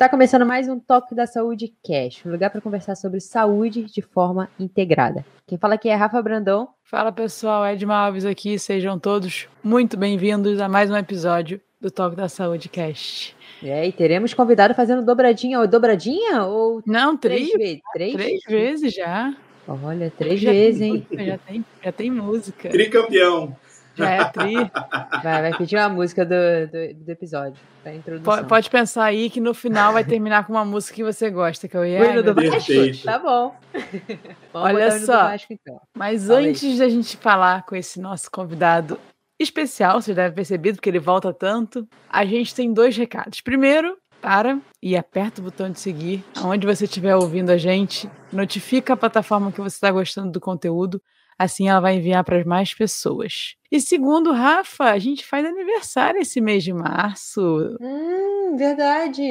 Está começando mais um Toque da Saúde Cash, um lugar para conversar sobre saúde de forma integrada. Quem fala aqui é Rafa Brandão. Fala pessoal, Edma Alves aqui, sejam todos muito bem-vindos a mais um episódio do Toque da Saúde Cast. É, e teremos convidado fazendo dobradinha ou dobradinha ou Não, três, três, vezes? Três, três vezes já. Olha, três Já vezes, tem hein? música, Já tem, já tem música. Tricampeão. É tri. Vai, vai pedir uma música do, do, do episódio, da introdução. Po- Pode pensar aí que no final vai terminar com uma música que você gosta, que é o Ai, hino do. Vasco? Perfeito. Tá bom. Vamos Olha só. Vasco, então. Mas Fala aí. antes da gente falar com esse nosso convidado especial, vocês devem ter percebido, porque ele volta tanto, a gente tem dois recados. Primeiro, para e aperta o botão de seguir, aonde você estiver ouvindo a gente, notifica a plataforma que você está gostando do conteúdo, assim ela vai enviar para mais pessoas. E segundo, Rafa, a gente faz aniversário esse mês de março. Hum, verdade.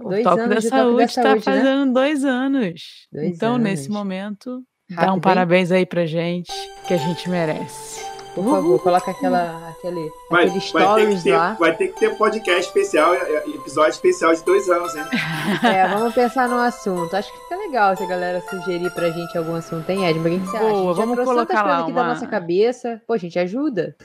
O Dois Toque da de Saúde está né? fazendo dois anos. Dois então, nesse anos. momento, dá Rápido, um hein? parabéns aí pra gente, que a gente merece. Por favor, coloca aquela, aquele, Vai, aquele vai, ter que stories ter, lá. vai ter que ter podcast especial, eh, episódio especial de dois anos, hein? É, vamos pensar no assunto. Acho que fica legal se a galera sugerir pra gente algum assunto, hein, Edma? O que você acha? Boa, A gente já vamos colocar lá aqui da uma- nossa cabeça. Pô, gente, ajuda.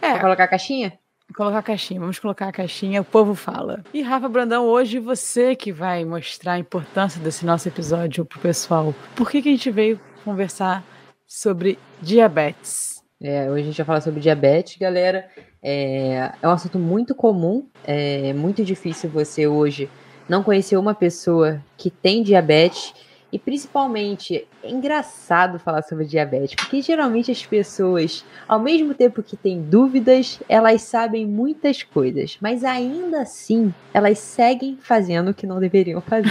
É, Quer colocar a caixinha? colocar a caixinha, vamos colocar a caixinha, o povo fala. E Rafa Brandão, hoje você que vai mostrar a importância desse nosso episódio pro pessoal. Por que, que a gente veio conversar sobre diabetes? É, hoje a gente vai falar sobre diabetes, galera. É, é um assunto muito comum. É muito difícil você hoje não conhecer uma pessoa que tem diabetes. E principalmente, é engraçado falar sobre diabetes, porque geralmente as pessoas, ao mesmo tempo que têm dúvidas, elas sabem muitas coisas, mas ainda assim, elas seguem fazendo o que não deveriam fazer.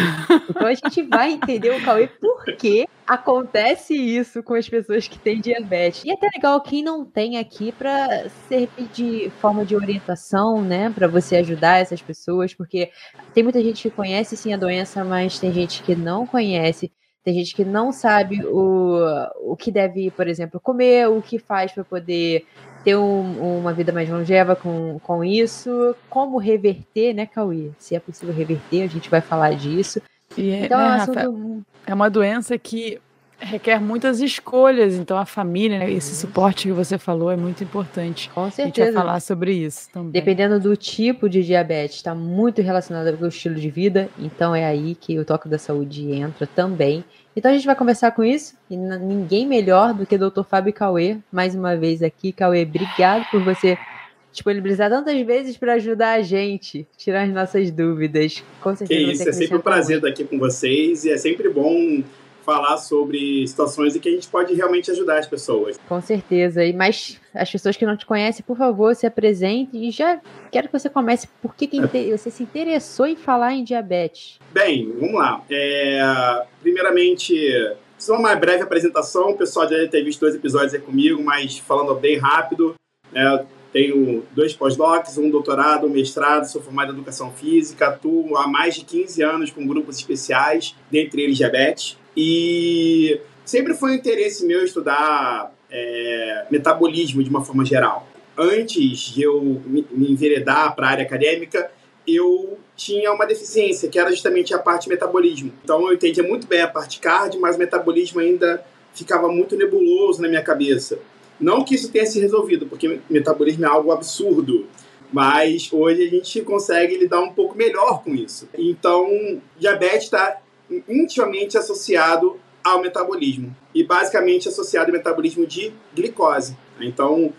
Então a gente vai entender o Cauê por que acontece isso com as pessoas que têm diabetes. E é até legal quem não tem aqui para servir de forma de orientação, né, para você ajudar essas pessoas, porque tem muita gente que conhece sim a doença, mas tem gente que não conhece. Tem gente que não sabe o, o que deve, por exemplo, comer, o que faz para poder ter um- uma vida mais longeva com, com isso, como reverter, né, Cauê? Se é possível reverter, a gente vai falar disso. E, é, Então né, é um Rafa, assunto. é uma doença que requer muitas escolhas, então a família, né, esse suporte que você falou é muito importante. Com A gente vai certeza. falar sobre isso também. Dependendo do tipo de diabetes, está muito relacionado com o estilo de vida, então é aí que o toque da saúde entra também. Então a gente vai conversar com isso, e ninguém melhor do que o Dr. Fábio Cauê, mais uma vez aqui. Cauê, obrigado por você disponibilizar tantas vezes para ajudar a gente, tirar as nossas dúvidas. Com Que certeza isso, você é sempre um prazer estar aqui com vocês e é sempre bom falar sobre situações em que a gente pode realmente ajudar as pessoas. Com certeza. E mais as pessoas que não te conhecem, por favor, se apresente e já quero que você comece por que, que inte- você se interessou em falar em diabetes. Bem, vamos lá. É, primeiramente, só uma breve apresentação. O pessoal já deve ter visto dois episódios aí comigo, mas falando bem rápido. né, tenho dois pós-docs, um doutorado, um mestrado, sou formado em educação física, atuo há mais de 15 anos com grupos especiais, dentre eles diabetes. E sempre foi um interesse meu estudar é, metabolismo de uma forma geral. Antes de eu me enveredar para a área acadêmica, eu tinha uma deficiência, que era justamente a parte metabolismo. Então eu entendia muito bem a parte cardio, mas o metabolismo ainda ficava muito nebuloso na minha cabeça. Não que isso tenha se resolvido, porque metabolismo é algo absurdo, mas hoje a gente consegue lidar um pouco melhor com isso. Então, diabetes está intimamente associado ao metabolismo e basicamente associado ao metabolismo de glicose. Então,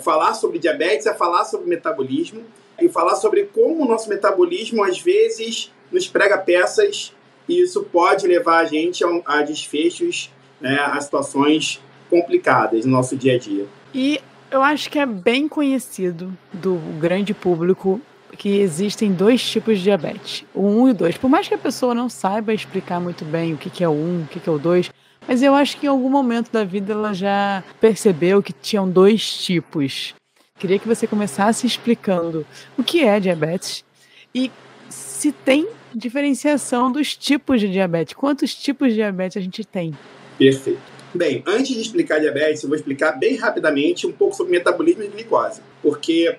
falar sobre diabetes é falar sobre metabolismo e falar sobre como o nosso metabolismo às vezes nos prega peças e isso pode levar a gente a desfechos, né, a situações complicadas no nosso dia a dia. E eu acho que é bem conhecido do grande público que existem dois tipos de diabetes, o 1 e o 2. Por mais que a pessoa não saiba explicar muito bem o que é o 1, o que que é o 2, mas eu acho que em algum momento da vida ela já percebeu que tinham dois tipos. Queria que você começasse explicando o que é diabetes e se tem diferenciação dos tipos de diabetes. Quantos tipos de diabetes a gente tem? Perfeito. Bem, antes de explicar diabetes, eu vou explicar bem rapidamente um pouco sobre metabolismo e glicose, porque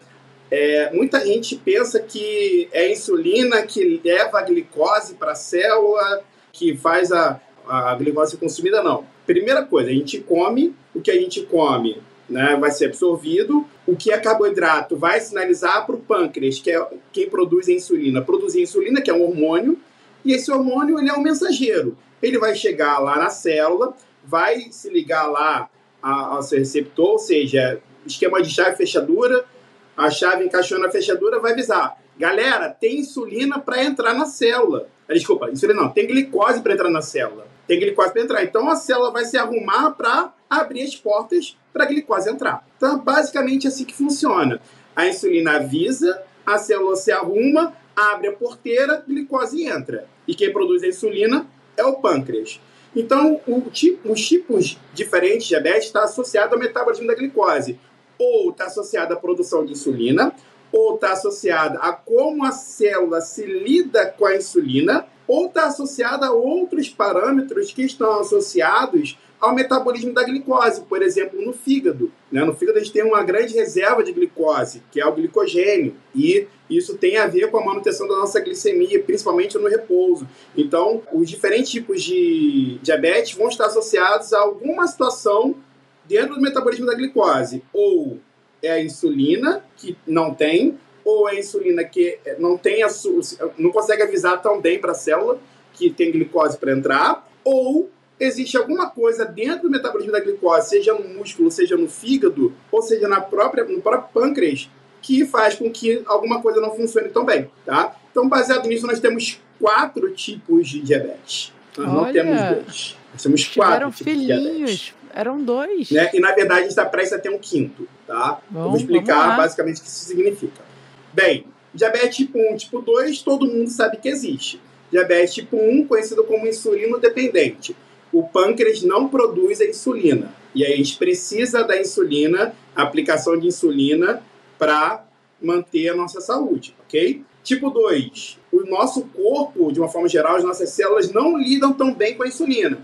é, muita gente pensa que é a insulina que leva a glicose para a célula, que faz a, a glicose consumida, não. Primeira coisa, a gente come, o que a gente come né, vai ser absorvido, o que é carboidrato vai sinalizar para o pâncreas, que é quem produz a insulina, produzir insulina, que é um hormônio, e esse hormônio ele é um mensageiro. Ele vai chegar lá na célula, vai se ligar lá ao seu receptor, ou seja, esquema de chave fechadura, a chave encaixou na fechadura, vai avisar. Galera, tem insulina para entrar na célula. Desculpa, insulina não, tem glicose para entrar na célula. Tem glicose para entrar. Então a célula vai se arrumar para abrir as portas para a glicose entrar. Então, basicamente assim que funciona. A insulina avisa, a célula se arruma, abre a porteira, glicose entra. E quem produz a insulina é o pâncreas. Então, tipo, os tipos diferentes de diabetes estão associados ao metabolismo da glicose. Ou está associado à produção de insulina, ou está associada a como a célula se lida com a insulina, ou está associada a outros parâmetros que estão associados ao metabolismo da glicose, por exemplo, no fígado. Né? No fígado a gente tem uma grande reserva de glicose, que é o glicogênio, e isso tem a ver com a manutenção da nossa glicemia, principalmente no repouso. Então, os diferentes tipos de diabetes vão estar associados a alguma situação dentro do metabolismo da glicose, ou é a insulina, que não tem, ou é a insulina que não tem a, não consegue avisar tão bem para a célula que tem glicose para entrar, ou existe alguma coisa dentro do metabolismo da glicose, seja no músculo, seja no fígado, ou seja na própria, no próprio pâncreas, que faz com que alguma coisa não funcione tão bem, tá? Então, baseado nisso, nós temos quatro tipos de diabetes. Nós Olha, não temos dois. Nós temos quatro tipos filhinhos. Eram dois. Né? E, na verdade, a gente está prestes a ter um quinto, tá? Bom, Eu vou explicar basicamente o que isso significa. Bem, diabetes tipo 1 tipo 2, todo mundo sabe que existe. Diabetes tipo 1, conhecido como insulino dependente o pâncreas não produz a insulina. E aí a gente precisa da insulina, aplicação de insulina, para manter a nossa saúde, ok? Tipo 2, o nosso corpo, de uma forma geral, as nossas células não lidam tão bem com a insulina.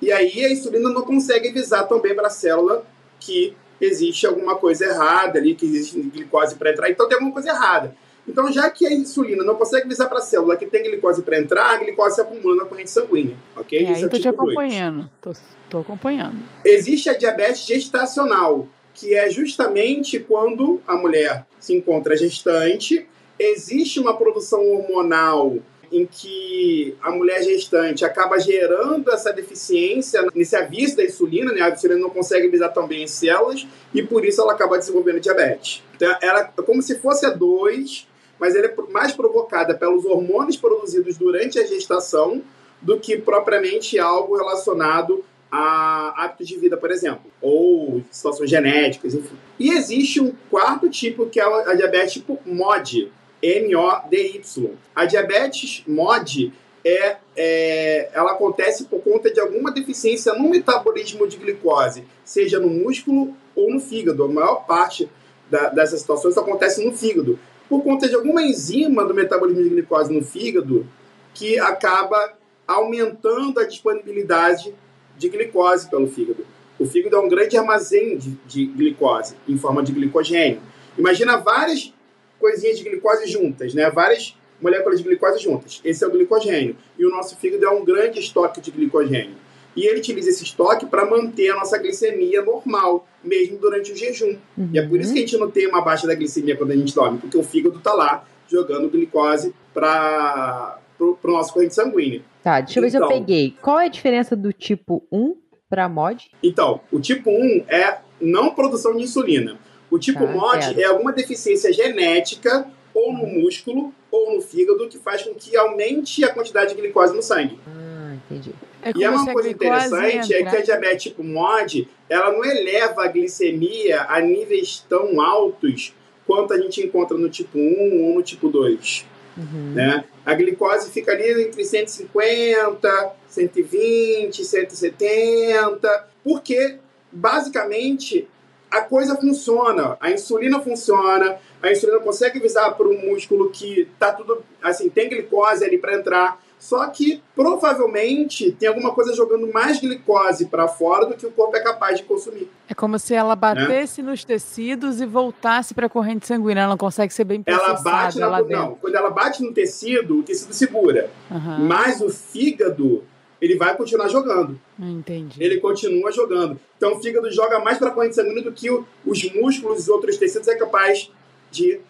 E aí a insulina não consegue avisar tão bem para a célula que existe alguma coisa errada ali, que existe glicose entrar, então tem alguma coisa errada. Então, já que a insulina não consegue avisar para a célula que tem glicose para entrar, a glicose se acumula na corrente sanguínea, ok? É, Isso é tipo te acompanhando, tô, tô acompanhando. Existe a diabetes gestacional, que é justamente quando a mulher se encontra gestante, existe uma produção hormonal em que a mulher gestante acaba gerando essa deficiência nesse aviso da insulina, né? A insulina não consegue avisar tão bem as células e por isso ela acaba desenvolvendo diabetes. Então, ela é como se fosse a 2, mas ela é mais provocada pelos hormônios produzidos durante a gestação do que propriamente algo relacionado a hábitos de vida, por exemplo, ou situações genéticas, enfim. E existe um quarto tipo que é a diabetes tipo MOD, M-O-D-Y. A diabetes MOD é, é, ela acontece por conta de alguma deficiência no metabolismo de glicose, seja no músculo ou no fígado. A maior parte da, dessas situações acontece no fígado por conta de alguma enzima do metabolismo de glicose no fígado que acaba aumentando a disponibilidade de glicose pelo fígado. O fígado é um grande armazém de, de glicose em forma de glicogênio. Imagina várias coisinhas de glicose juntas, né? Várias moléculas de glicose juntas. Esse é o glicogênio. E o nosso fígado é um grande estoque de glicogênio. E ele utiliza esse estoque para manter a nossa glicemia normal, mesmo durante o jejum. Uhum. E é por isso que a gente não tem uma baixa da glicemia quando a gente dorme, porque o fígado está lá jogando glicose para o nosso corrente sanguínea. Tá, deixa eu ver se eu então peguei. Qual é a diferença do tipo 1 para MOD? Então, o tipo 1 é não produção de insulina. O tipo tá, MOD é alguma deficiência genética ou no músculo ou no fígado que faz com que aumente a quantidade de glicose no sangue. Ah, entendi. É e é uma coisa interessante é que a diabetes tipo MOD, ela não eleva a glicemia a níveis tão altos quanto a gente encontra no tipo 1 ou no tipo 2. Uhum. Né? A glicose fica ali entre 150, 120, 170, porque basicamente a coisa funciona, a insulina funciona, a insulina consegue avisar para o músculo que tá tudo assim, tem glicose ali para entrar só que provavelmente tem alguma coisa jogando mais glicose para fora do que o corpo é capaz de consumir. É como se ela batesse né? nos tecidos e voltasse para a corrente sanguínea. Ela não consegue ser bem processada ela bate na, lá dentro. Não, quando ela bate no tecido, o tecido segura. Uhum. Mas o fígado, ele vai continuar jogando. Entendi. Ele continua jogando. Então o fígado joga mais para a corrente sanguínea do que o, os músculos e outros tecidos é capaz de,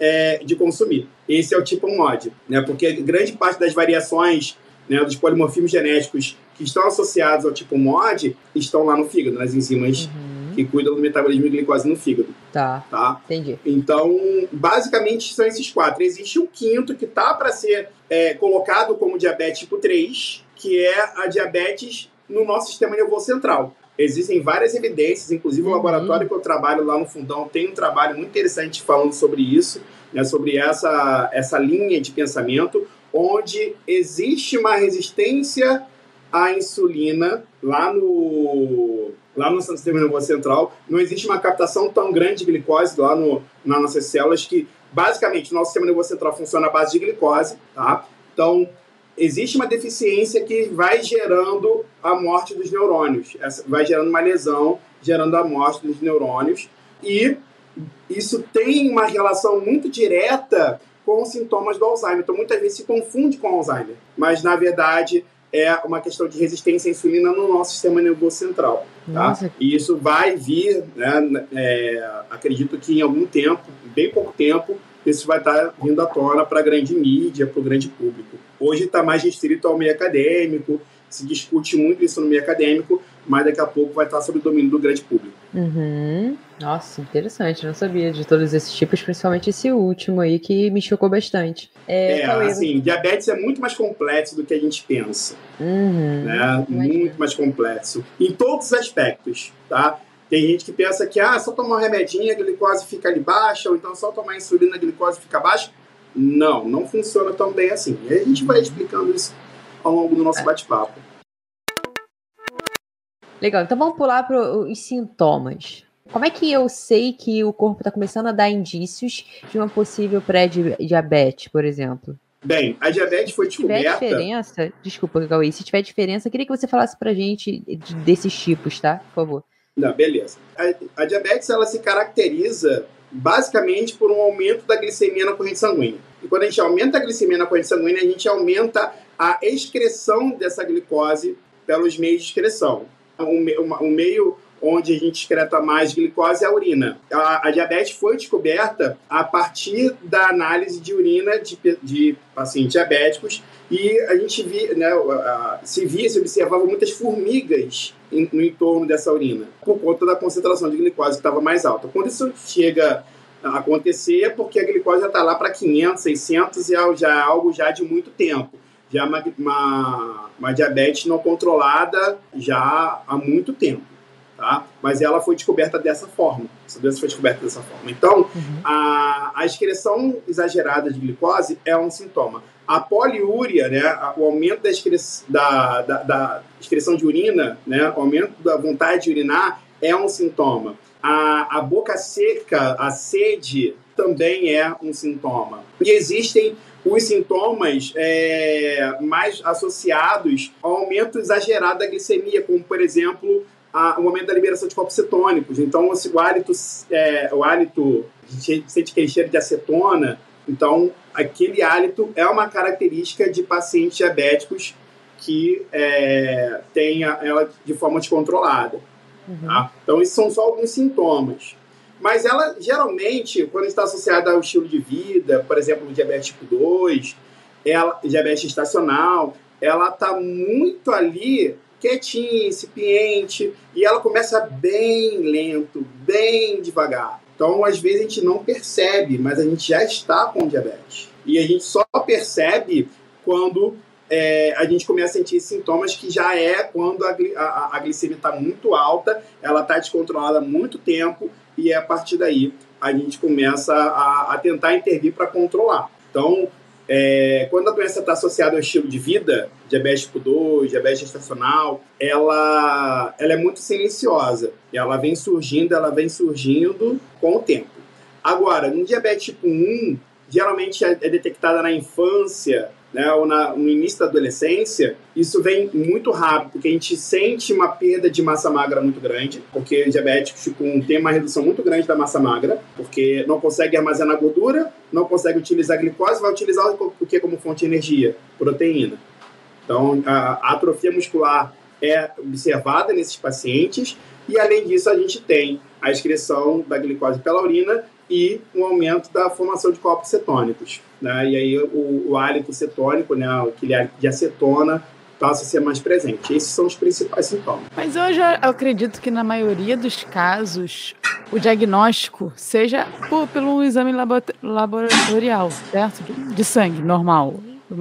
é, de consumir. Esse é o tipo MOD, né? Porque grande parte das variações né, dos polimorfismos genéticos que estão associados ao tipo MOD estão lá no fígado, nas enzimas uhum. que cuidam do metabolismo de glicose no fígado. Tá. tá. Entendi. Então, basicamente são esses quatro. Existe um quinto que tá para ser é, colocado como diabetes tipo 3, que é a diabetes no nosso sistema nervoso central. Existem várias evidências, inclusive o uhum. laboratório que eu trabalho lá no Fundão tem um trabalho muito interessante falando sobre isso, né, sobre essa, essa linha de pensamento, onde existe uma resistência à insulina lá no lá no sistema nervoso central, não existe uma captação tão grande de glicose lá no, nas nossas células que basicamente o nosso sistema nervoso central funciona à base de glicose, tá? Então, existe uma deficiência que vai gerando a morte dos neurônios, vai gerando uma lesão, gerando a morte dos neurônios, e isso tem uma relação muito direta com os sintomas do Alzheimer. Então, muitas vezes se confunde com Alzheimer, mas na verdade é uma questão de resistência à insulina no nosso sistema nervoso central. Tá? E isso vai vir, né, é, acredito que em algum tempo, bem pouco tempo, isso vai estar vindo à tona para a grande mídia, para o grande público. Hoje está mais restrito ao meio acadêmico, se discute muito isso no meio acadêmico, mas daqui a pouco vai estar sob o domínio do grande público. Uhum. Nossa, interessante, não sabia de todos esses tipos, principalmente esse último aí que me chocou bastante. É, é assim, diabetes é muito mais complexo do que a gente pensa. Uhum. Né? Muito mais complexo. Em todos os aspectos, tá? Tem gente que pensa que ah, só tomar um remedinho a glicose fica ali baixa, ou então só tomar insulina a glicose fica baixa. Não, não funciona tão bem assim. E a gente vai explicando isso ao longo do nosso é. bate-papo. Legal, então vamos pular para os sintomas. Como é que eu sei que o corpo está começando a dar indícios de uma possível pré-diabetes, por exemplo? Bem, a diabetes foi descoberta. Se tiver diferença, desculpa, Cauê, se tiver diferença, eu queria que você falasse pra gente desses tipos, tá? Por favor. Não, beleza. A, a diabetes ela se caracteriza basicamente por um aumento da glicemia na corrente sanguínea. E quando a gente aumenta a glicemia na corrente sanguínea, a gente aumenta a excreção dessa glicose pelos meios de excreção. O, meio onde a gente excreta mais glicose é a urina. A, a, diabetes foi descoberta a partir da análise de urina de, de pacientes diabéticos e a gente vi, né, se via, se observava muitas formigas no entorno dessa urina, por conta da concentração de glicose que estava mais alta. Quando isso chega a acontecer, é porque a glicose já está lá para 500, 600 e é já algo já de muito tempo. Já uma, uma, uma diabetes não controlada já há muito tempo tá? Mas ela foi descoberta dessa forma. Essa doença foi descoberta dessa forma. Então, uhum. a, a excreção exagerada de glicose é um sintoma. A poliúria, né, o aumento da, excreção, da, da, da excreção de urina, né, o aumento da vontade de urinar é um sintoma. A, a boca seca, a sede, também é um sintoma. E existem os sintomas é, mais associados ao aumento exagerado da glicemia, como, por exemplo, a, o momento da liberação de corpos cetônicos. Então, assim, o hálito, é, o hálito, a gente sente aquele cheiro de acetona. Então, aquele hálito é uma característica de pacientes diabéticos que é, tem ela de forma descontrolada. Uhum. Tá? Então, esses são só alguns sintomas. Mas ela, geralmente, quando está associada ao estilo de vida, por exemplo, diabetes tipo 2, ela, diabetes estacional, ela está muito ali quietinha, incipiente, e ela começa bem lento, bem devagar. Então, às vezes, a gente não percebe, mas a gente já está com diabetes. E a gente só percebe quando é, a gente começa a sentir sintomas que já é quando a, a, a glicemia está muito alta, ela está descontrolada há muito tempo, e é a partir daí a gente começa a, a tentar intervir para controlar. Então, é, quando a doença está associada ao estilo de vida, diabetes tipo 2, diabetes gestacional, ela, ela é muito silenciosa. Ela vem surgindo, ela vem surgindo com o tempo. Agora, no diabetes tipo 1, geralmente é, é detectada na infância, né, ou na, no início da adolescência, isso vem muito rápido, porque a gente sente uma perda de massa magra muito grande, porque diabéticos tipo, têm uma redução muito grande da massa magra, porque não consegue armazenar gordura, não consegue utilizar glicose, vai utilizar o que como fonte de energia? Proteína. Então, a atrofia muscular é observada nesses pacientes, e além disso, a gente tem a excreção da glicose pela urina e um aumento da formação de corpos cetônicos. Né? E aí o, o hálito cetônico, né, aquele hálito de acetona, passa a ser mais presente. Esses são os principais sintomas. Mas hoje eu acredito que na maioria dos casos o diagnóstico seja por, pelo exame laboratorial, certo? De sangue, normal.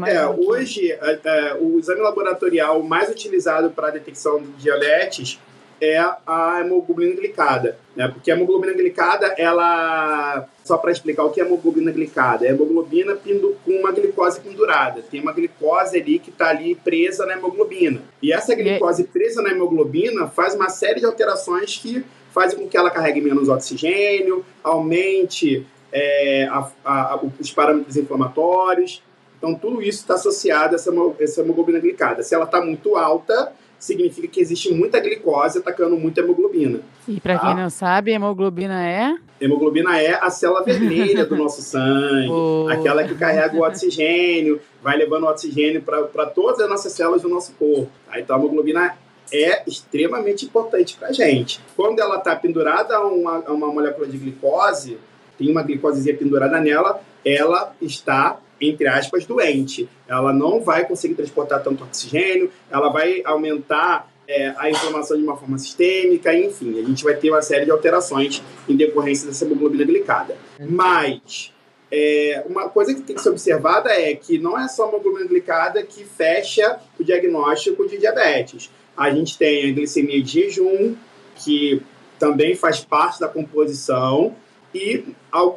É, hoje é, é, o exame laboratorial mais utilizado para a detecção de diabetes é a hemoglobina glicada, né? Porque a hemoglobina glicada, ela só para explicar o que é hemoglobina glicada, é hemoglobina com uma glicose pendurada. Tem uma glicose ali que está ali presa na hemoglobina. E essa glicose presa na hemoglobina faz uma série de alterações que fazem com que ela carregue menos oxigênio, aumente é, a, a, os parâmetros inflamatórios. Então, tudo isso está associado a essa, essa hemoglobina glicada. Se ela está muito alta, significa que existe muita glicose atacando muita hemoglobina. E para tá? quem não sabe, hemoglobina é? Hemoglobina é a célula vermelha do nosso sangue, oh. aquela que carrega o oxigênio, vai levando o oxigênio para todas as nossas células do nosso corpo. Tá? Então a hemoglobina é extremamente importante para a gente. Quando ela está pendurada a uma, a uma molécula de glicose, tem uma glicosezinha pendurada nela, ela está entre aspas, doente. Ela não vai conseguir transportar tanto oxigênio, ela vai aumentar é, a inflamação de uma forma sistêmica, enfim, a gente vai ter uma série de alterações em decorrência dessa hemoglobina glicada. Mas é, uma coisa que tem que ser observada é que não é só a hemoglobina glicada que fecha o diagnóstico de diabetes. A gente tem a glicemia de jejum, que também faz parte da composição, e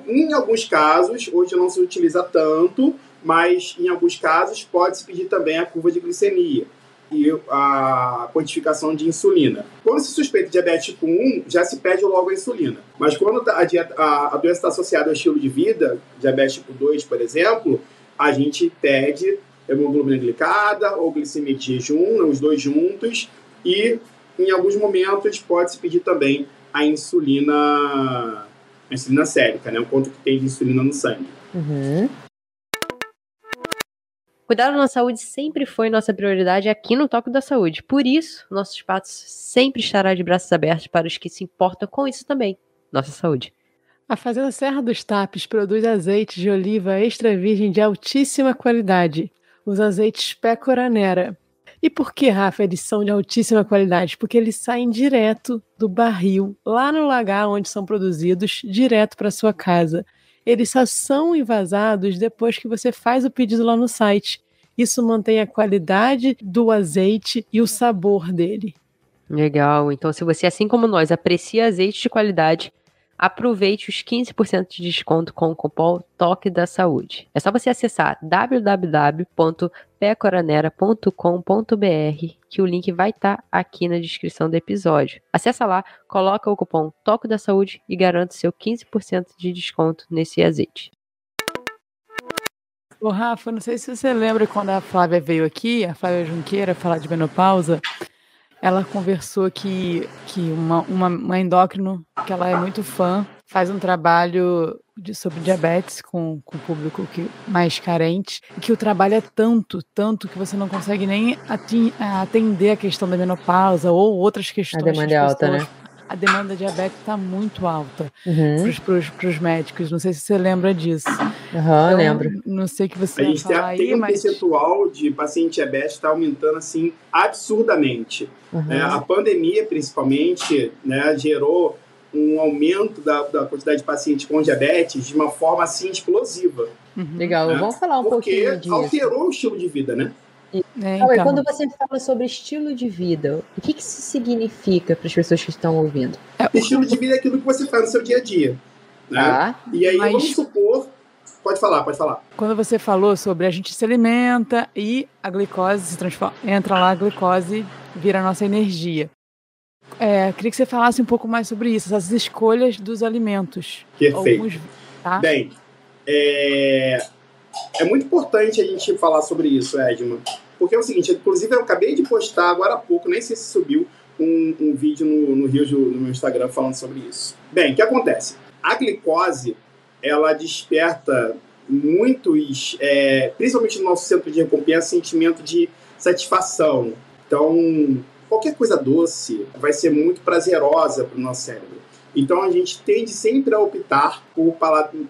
em alguns casos, hoje não se utiliza tanto, mas em alguns casos pode-se pedir também a curva de glicemia e a quantificação de insulina. Quando se suspeita diabetes tipo 1, já se pede logo a insulina. Mas quando a, dieta, a, a doença está associada ao estilo de vida, diabetes tipo 2, por exemplo, a gente pede hemoglobina glicada ou glicemia de jejum, né, os dois juntos, e em alguns momentos pode-se pedir também a insulina a insulina sérica, né? O quanto que tem de insulina no sangue. Uhum. Cuidar da nossa saúde sempre foi nossa prioridade aqui no Toque da Saúde. Por isso, nosso espaço sempre estará de braços abertos para os que se importam com isso também, nossa saúde. A Fazenda Serra dos Tapes produz azeite de oliva extra virgem de altíssima qualidade. Os azeites Pecoranera, e por que, Rafa, eles são de altíssima qualidade? Porque eles saem direto do barril, lá no lagar onde são produzidos, direto para sua casa. Eles só são envasados depois que você faz o pedido lá no site. Isso mantém a qualidade do azeite e o sabor dele. Legal. Então, se você, assim como nós, aprecia azeite de qualidade, Aproveite os 15% de desconto com o cupom Toque da Saúde. É só você acessar www.pecoranera.com.br que o link vai estar tá aqui na descrição do episódio. Acesse lá, coloca o cupom Toque da Saúde e garanta seu 15% de desconto nesse azeite. Ô Rafa, não sei se você lembra quando a Flávia veio aqui, a Flávia Junqueira, falar de menopausa ela conversou que, que uma, uma, uma endócrino, que ela é muito fã, faz um trabalho de, sobre diabetes com, com o público que, mais carente, e que o trabalho é tanto, tanto, que você não consegue nem atender a questão da menopausa ou outras questões. A demanda é alta, né? A demanda de diabetes está muito alta uhum. para os médicos. Não sei se você lembra disso. Uhum, então, lembro. Não sei que você a gente tem, aí, um mas... percentual de paciente diabetes está aumentando assim absurdamente. Uhum. É, a pandemia, principalmente, né, gerou um aumento da, da quantidade de pacientes com diabetes de uma forma assim explosiva. Uhum. Legal, né? vamos falar um Porque pouquinho disso. alterou o estilo de vida, né? É, então. Quando você fala sobre estilo de vida, o que, que isso significa para as pessoas que estão ouvindo? É, estilo de vida é aquilo que você faz no seu dia a dia. Né? Ah, e aí, mas... vamos supor. Pode falar, pode falar. Quando você falou sobre a gente se alimenta e a glicose se transforma, entra lá, a glicose vira a nossa energia. É, queria que você falasse um pouco mais sobre isso, essas escolhas dos alimentos. Perfeito. Alguns, tá? Bem, é, é muito importante a gente falar sobre isso, Edman. Porque é o seguinte, inclusive eu acabei de postar agora há pouco, nem sei se subiu, um, um vídeo no, no Rio no meu Instagram falando sobre isso. Bem, o que acontece? A glicose, ela desperta muitos, é, principalmente no nosso centro de recompensa, sentimento de satisfação. Então, qualquer coisa doce vai ser muito prazerosa para o nosso cérebro. Então, a gente tende sempre a optar por,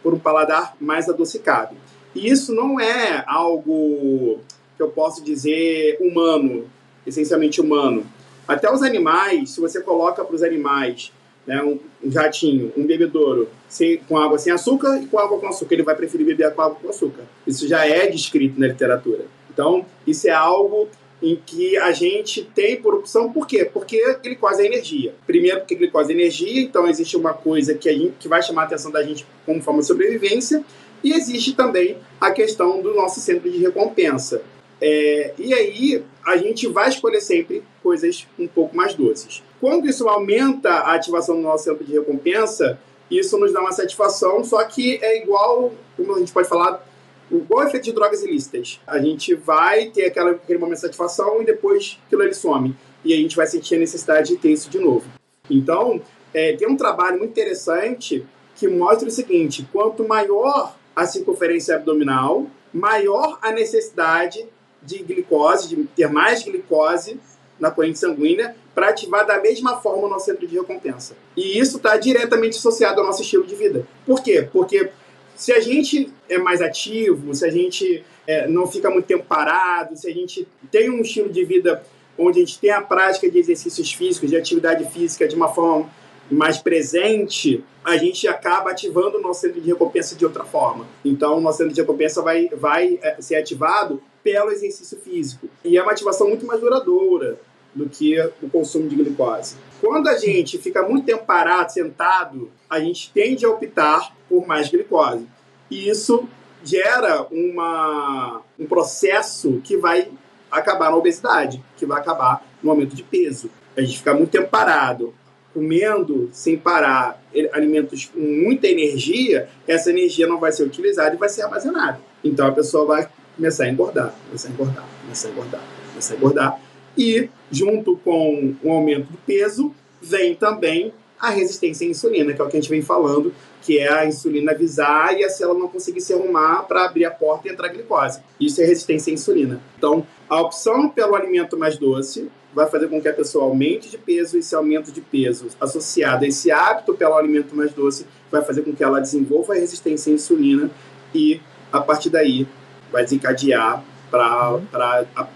por um paladar mais adocicado. E isso não é algo que eu posso dizer humano, essencialmente humano. Até os animais, se você coloca para os animais né, um, um, jatinho, um bebedouro sem, com água sem açúcar e com água com açúcar, ele vai preferir beber com água com açúcar. Isso já é descrito na literatura. Então, isso é algo em que a gente tem por opção, por quê? Porque glicose é energia. Primeiro, porque glicose é energia, então existe uma coisa que, a gente, que vai chamar a atenção da gente como forma de sobrevivência, e existe também a questão do nosso centro de recompensa. É, e aí a gente vai escolher sempre coisas um pouco mais doces. Quando isso aumenta a ativação do nosso centro de recompensa, isso nos dá uma satisfação, só que é igual, como a gente pode falar, igual o efeito de drogas ilícitas. A gente vai ter aquela, aquele momento de satisfação e depois aquilo ele some. E a gente vai sentir a necessidade de ter isso de novo. Então, é, tem um trabalho muito interessante que mostra o seguinte: quanto maior a circunferência abdominal, maior a necessidade de glicose, de ter mais glicose na corrente sanguínea para ativar da mesma forma o nosso centro de recompensa. E isso está diretamente associado ao nosso estilo de vida. Por quê? Porque se a gente é mais ativo, se a gente é, não fica muito tempo parado, se a gente tem um estilo de vida onde a gente tem a prática de exercícios físicos, de atividade física de uma forma mais presente, a gente acaba ativando o nosso centro de recompensa de outra forma. Então, o nosso centro de recompensa vai, vai é, ser ativado pelo exercício físico. E é uma ativação muito mais duradoura do que o consumo de glicose. Quando a gente fica muito tempo parado, sentado, a gente tende a optar por mais glicose. E isso gera uma, um processo que vai acabar na obesidade, que vai acabar no aumento de peso. A gente fica muito tempo parado, comendo sem parar alimentos com muita energia, essa energia não vai ser utilizada e vai ser armazenada. Então a pessoa vai começar a engordar, começar a engordar, começar a engordar, começar a engordar. E, junto com o aumento do peso, vem também a resistência à insulina, que é o que a gente vem falando, que é a insulina avisar e a célula não conseguir se arrumar para abrir a porta e entrar a glicose. Isso é resistência à insulina. Então, a opção pelo alimento mais doce vai fazer com que a pessoa aumente de peso, e esse aumento de peso associado a esse hábito pelo alimento mais doce vai fazer com que ela desenvolva a resistência à insulina e, a partir daí, vai desencadear para uhum.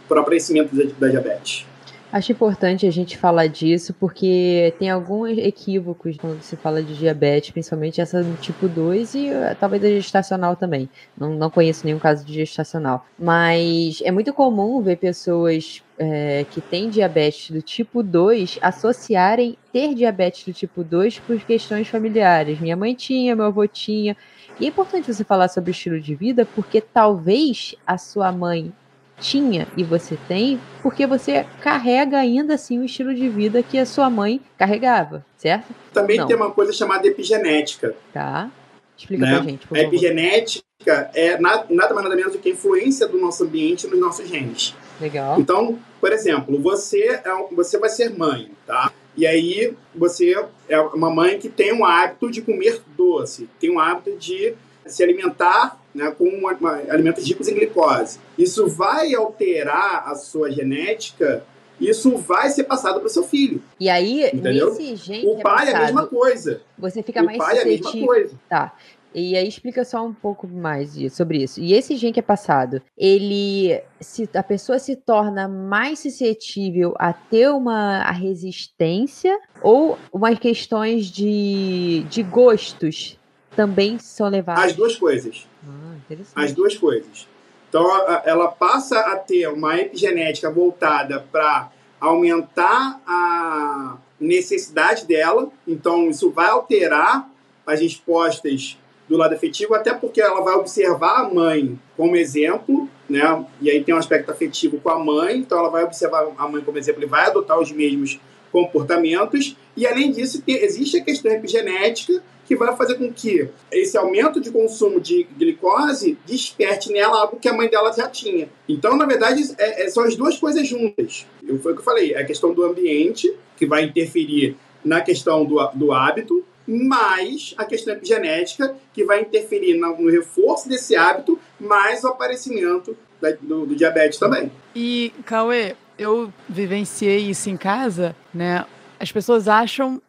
o aparecimento da, da diabetes. Acho importante a gente falar disso, porque tem alguns equívocos quando se fala de diabetes, principalmente essa do tipo 2 e uh, talvez a gestacional também. Não, não conheço nenhum caso de gestacional. Mas é muito comum ver pessoas é, que têm diabetes do tipo 2 associarem ter diabetes do tipo 2 por questões familiares. Minha mãe tinha, meu avô tinha. E é importante você falar sobre o estilo de vida, porque talvez a sua mãe tinha e você tem, porque você carrega ainda assim o estilo de vida que a sua mãe carregava, certo? Também Não. tem uma coisa chamada epigenética. Tá. Explica né? pra gente. Por a epigenética é nada, nada mais nada menos do que a influência do nosso ambiente nos nossos genes. Legal. Então, por exemplo, você, é, você vai ser mãe, tá? E aí você é uma mãe que tem um hábito de comer doce, tem um hábito de se alimentar né, com uma, uma, alimentos ricos em glicose. Isso vai alterar a sua genética, isso vai ser passado para o seu filho. E aí, entendeu? nesse gene O pai é, passado, é a mesma coisa. Você fica o mais pai suscetível. É a mesma coisa. Tá. E aí explica só um pouco mais sobre isso. E esse gene que é passado, ele se a pessoa se torna mais suscetível a ter uma a resistência ou umas questões de, de gostos também são levadas? As duas coisas. Ah, As duas coisas. Então ela passa a ter uma epigenética voltada para aumentar a necessidade dela. Então isso vai alterar as respostas do lado afetivo, até porque ela vai observar a mãe como exemplo, né? E aí tem um aspecto afetivo com a mãe, então ela vai observar a mãe como exemplo e vai adotar os mesmos comportamentos. E além disso, existe a questão epigenética, que vai fazer com que esse aumento de consumo de glicose desperte nela algo que a mãe dela já tinha. Então, na verdade, é, é, são as duas coisas juntas. Foi o que eu falei, é a questão do ambiente, que vai interferir na questão do, do hábito, mais a questão epigenética, que vai interferir no, no reforço desse hábito, mais o aparecimento da, do, do diabetes também. E, Cauê, eu vivenciei isso em casa, né? As pessoas acham,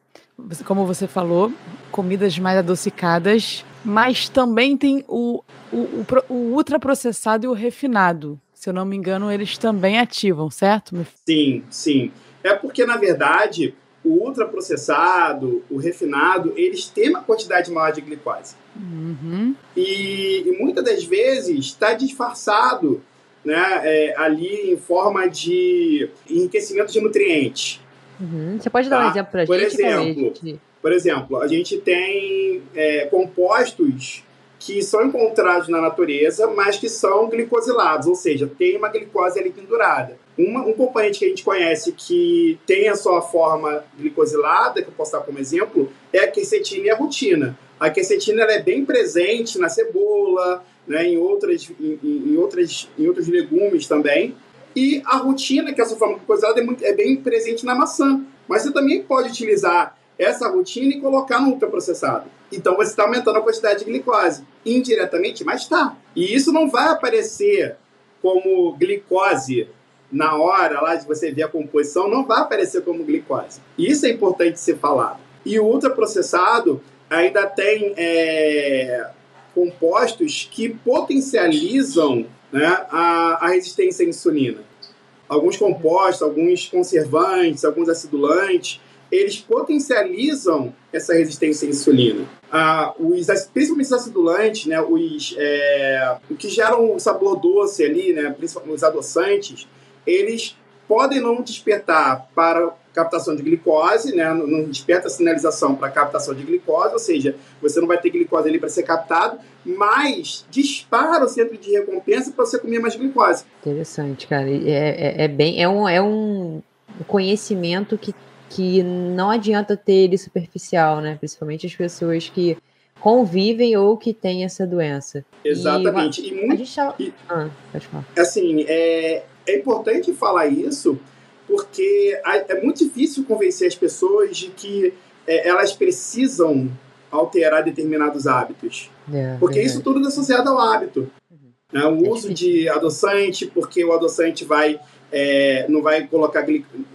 como você falou, comidas mais adocicadas, mas também tem o, o, o, o ultraprocessado e o refinado. Se eu não me engano, eles também ativam, certo? Sim, sim. É porque, na verdade, o ultraprocessado, o refinado, eles têm uma quantidade maior de glicose. Uhum. E, e, muitas das vezes está disfarçado né, é, ali em forma de enriquecimento de nutrientes. Uhum. Você pode dar tá? um exemplo para a gente? Exemplo, por exemplo, a gente tem é, compostos que são encontrados na natureza, mas que são glicosilados, ou seja, tem uma glicose ali pendurada. Uma, um componente que a gente conhece que tem a sua forma glicosilada, que eu posso dar como exemplo, é a quercetina e a rutina. A quercetina é bem presente na cebola, né, em, outras, em, em, outras, em outros legumes também. E a rutina, que é a sua forma glicosilada, é, muito, é bem presente na maçã. Mas você também pode utilizar essa rotina e colocar no ultraprocessado. Então você está aumentando a quantidade de glicose. Indiretamente, mas está. E isso não vai aparecer como glicose na hora lá de você ver a composição, não vai aparecer como glicose. Isso é importante ser falado. E o ultraprocessado ainda tem é, compostos que potencializam né, a, a resistência à insulina. Alguns compostos, alguns conservantes, alguns acidulantes, eles potencializam essa resistência à insulina. Ah, os, principalmente os acidulantes, né, os, é, o que geram o sabor doce ali, né, principalmente os adoçantes, eles podem não despertar para captação de glicose, né, não desperta a sinalização para captação de glicose, ou seja, você não vai ter glicose ali para ser captado, mas dispara o centro de recompensa para você comer mais glicose. Interessante, cara. É, é, é, bem, é um, é um conhecimento que que não adianta ter ele superficial, né? Principalmente as pessoas que convivem ou que têm essa doença. Exatamente. E, e muito, a gente tá... ah, pode falar. Assim, é, é importante falar isso porque é muito difícil convencer as pessoas de que é, elas precisam alterar determinados hábitos. É, porque verdade. isso tudo é associado ao hábito. Uhum. Né? O é uso difícil. de adoçante, porque o adoçante vai é, não vai colocar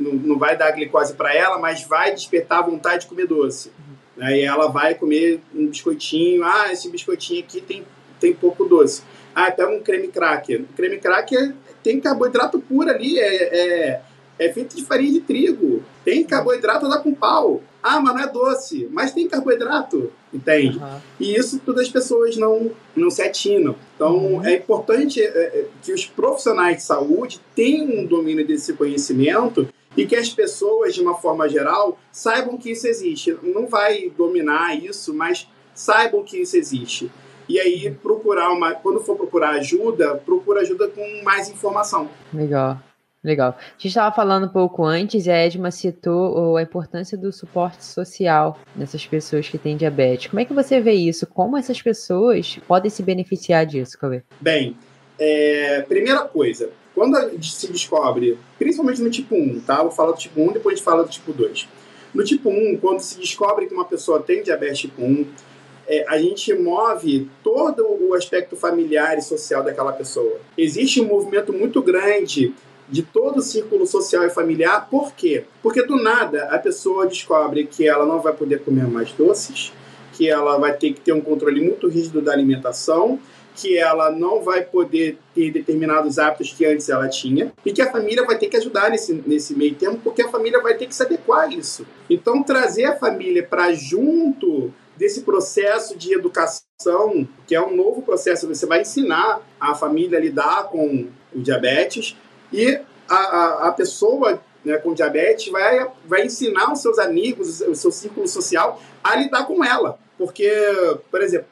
não, não vai dar glicose para ela, mas vai despertar a vontade de comer doce. Uhum. Aí ela vai comer um biscoitinho, ah, esse biscoitinho aqui tem, tem pouco doce. Ah, pega um creme cracker. O creme cracker tem carboidrato puro ali, é, é, feito de farinha de trigo. Tem carboidrato dá com pau. Ah, mas não é doce, mas tem carboidrato, entende? Uhum. E isso todas as pessoas não, não se atinam. Então, uhum. é importante é, é, que os profissionais de saúde tenham um domínio desse conhecimento e que as pessoas, de uma forma geral, saibam que isso existe. Não vai dominar isso, mas saibam que isso existe. E aí, procurar uma. Quando for procurar ajuda, procura ajuda com mais informação. Legal. Legal. A gente estava falando um pouco antes e a Edma citou a importância do suporte social nessas pessoas que têm diabetes. Como é que você vê isso? Como essas pessoas podem se beneficiar disso, Cauê? Bem, é, primeira coisa, quando se descobre, principalmente no tipo 1, tá? Vou falar do tipo 1, depois a gente fala do tipo 2. No tipo 1, quando se descobre que uma pessoa tem diabetes tipo 1, é, a gente move todo o aspecto familiar e social daquela pessoa. Existe um movimento muito grande de todo o círculo social e familiar. Por quê? Porque do nada a pessoa descobre que ela não vai poder comer mais doces, que ela vai ter que ter um controle muito rígido da alimentação, que ela não vai poder ter determinados hábitos que antes ela tinha e que a família vai ter que ajudar nesse, nesse meio tempo, porque a família vai ter que se adequar a isso. Então, trazer a família para junto desse processo de educação, que é um novo processo, você vai ensinar a família a lidar com o diabetes, e a, a, a pessoa né, com diabetes vai, vai ensinar os seus amigos, o seu círculo social a lidar com ela. Porque, por exemplo,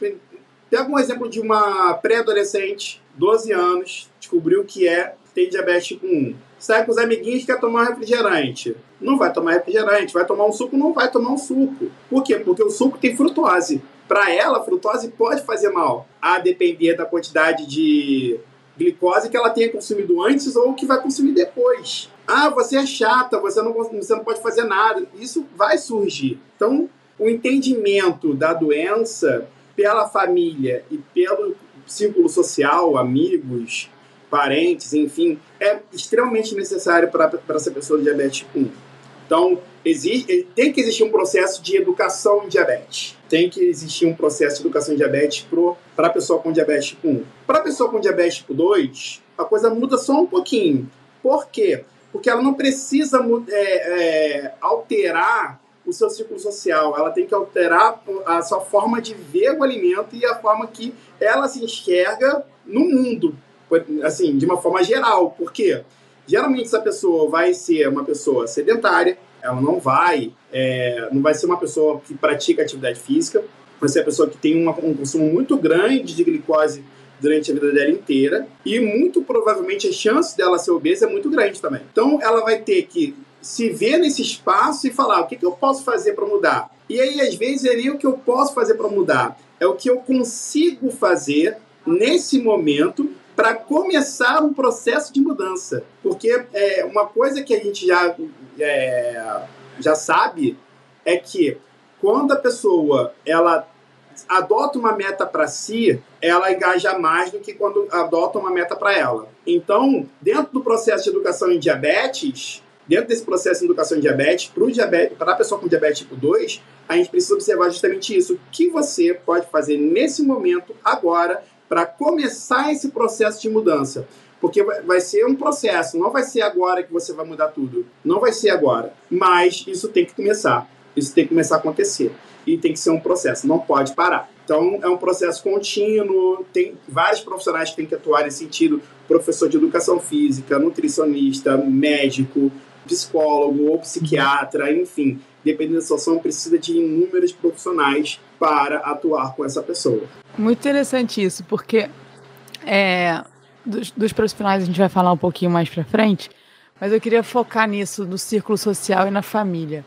pega um exemplo de uma pré-adolescente, 12 anos, descobriu que é tem diabetes tipo 1, sai com os amiguinhos e quer tomar refrigerante. Não vai tomar refrigerante, vai tomar um suco, não vai tomar um suco. Por quê? Porque o suco tem frutose. Para ela, a frutose pode fazer mal, a depender da quantidade de glicose que ela tenha consumido antes ou que vai consumir depois. Ah, você é chata, você não, você não pode fazer nada. Isso vai surgir. Então, o entendimento da doença pela família e pelo círculo social, amigos, parentes, enfim, é extremamente necessário para essa pessoa de diabetes tipo 1. Então, existe, tem que existir um processo de educação em diabetes. Tem que existir um processo de educação em diabetes para a pessoa com diabetes tipo 1. Para a pessoa com diabetes tipo 2, a coisa muda só um pouquinho. Por quê? Porque ela não precisa é, é, alterar o seu ciclo social, ela tem que alterar a sua forma de ver o alimento e a forma que ela se enxerga no mundo, assim, de uma forma geral. Por quê? Geralmente essa pessoa vai ser uma pessoa sedentária, ela não vai, é, não vai ser uma pessoa que pratica atividade física, vai ser a pessoa que tem uma, um consumo muito grande de glicose durante a vida dela inteira e muito provavelmente a chance dela ser obesa é muito grande também. Então ela vai ter que se ver nesse espaço e falar o que, que eu posso fazer para mudar. E aí às vezes é nem o que eu posso fazer para mudar, é o que eu consigo fazer nesse momento para começar um processo de mudança. Porque é, uma coisa que a gente já, é, já sabe é que quando a pessoa ela adota uma meta para si, ela engaja mais do que quando adota uma meta para ela. Então, dentro do processo de educação em diabetes, dentro desse processo de educação em diabetes, para a pessoa com diabetes tipo 2, a gente precisa observar justamente isso. O que você pode fazer nesse momento, agora, para começar esse processo de mudança. Porque vai ser um processo, não vai ser agora que você vai mudar tudo. Não vai ser agora. Mas isso tem que começar. Isso tem que começar a acontecer. E tem que ser um processo, não pode parar. Então, é um processo contínuo, tem vários profissionais que têm que atuar nesse sentido: professor de educação física, nutricionista, médico, psicólogo ou psiquiatra, enfim. Dependendo da situação, precisa de inúmeros profissionais para atuar com essa pessoa. Muito interessante isso, porque é, dos, dos profissionais a gente vai falar um pouquinho mais para frente, mas eu queria focar nisso, no círculo social e na família.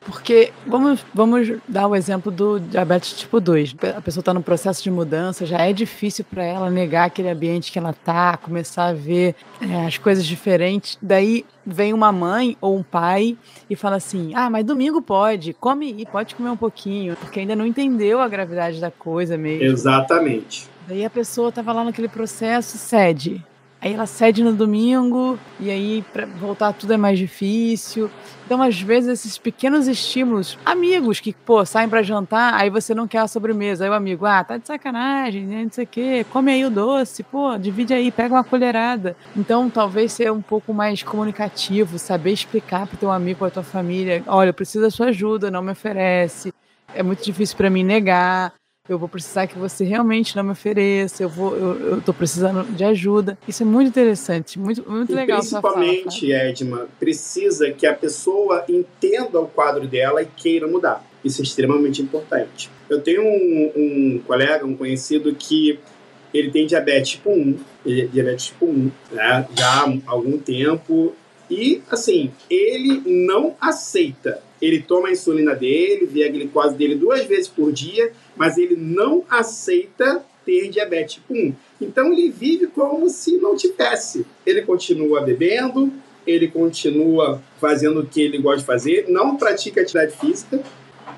Porque vamos, vamos dar o exemplo do diabetes tipo 2. A pessoa está no processo de mudança, já é difícil para ela negar aquele ambiente que ela está, começar a ver é, as coisas diferentes. Daí vem uma mãe ou um pai e fala assim: Ah, mas domingo pode, come e pode comer um pouquinho, porque ainda não entendeu a gravidade da coisa mesmo. Exatamente. Daí a pessoa estava lá naquele processo, cede. Aí ela cede no domingo, e aí para voltar tudo é mais difícil. Então, às vezes, esses pequenos estímulos, amigos que, pô, saem para jantar, aí você não quer a sobremesa. Aí o amigo, ah, tá de sacanagem, né, não sei o quê, come aí o doce, pô, divide aí, pega uma colherada. Então, talvez ser um pouco mais comunicativo, saber explicar pro teu amigo, pra tua família, olha, eu preciso da sua ajuda, não me oferece. É muito difícil para mim negar eu vou precisar que você realmente não me ofereça, eu vou, eu, eu tô precisando de ajuda. Isso é muito interessante, muito, muito legal. Principalmente, Edma, precisa que a pessoa entenda o quadro dela e queira mudar. Isso é extremamente importante. Eu tenho um, um colega, um conhecido que ele tem diabetes tipo 1, ele, diabetes tipo 1, né? Já há algum tempo. E, assim, ele não aceita. Ele toma a insulina dele, vê a glicose dele duas vezes por dia, mas ele não aceita ter diabetes tipo 1. Então ele vive como se não tivesse. Ele continua bebendo, ele continua fazendo o que ele gosta de fazer, não pratica atividade física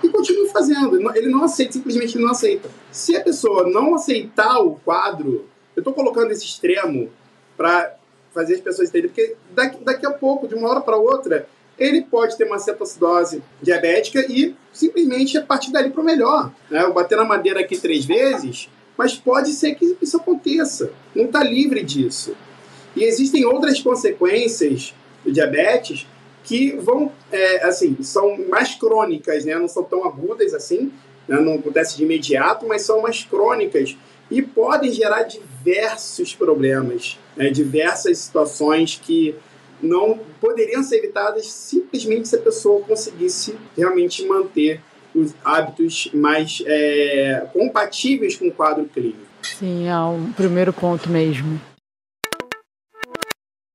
e continua fazendo. Ele não aceita, simplesmente não aceita. Se a pessoa não aceitar o quadro, eu estou colocando esse extremo para fazer as pessoas entenderem, porque daqui, daqui a pouco, de uma hora para outra, ele pode ter uma cetoacidose diabética e simplesmente a partir dali para o melhor. Né? Eu bater na madeira aqui três vezes, mas pode ser que isso aconteça. Não está livre disso. E existem outras consequências do diabetes que vão, é, assim, são mais crônicas, né? não são tão agudas assim, né? não acontece de imediato, mas são mais crônicas e podem gerar diversos problemas, né? diversas situações que não poderiam ser evitadas simplesmente se a pessoa conseguisse realmente manter os hábitos mais é, compatíveis com o quadro clínico. Sim, é o primeiro ponto mesmo.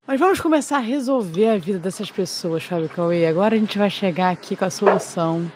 Mas vamos começar a resolver a vida dessas pessoas, Fábio Cauê. Agora a gente vai chegar aqui com a solução.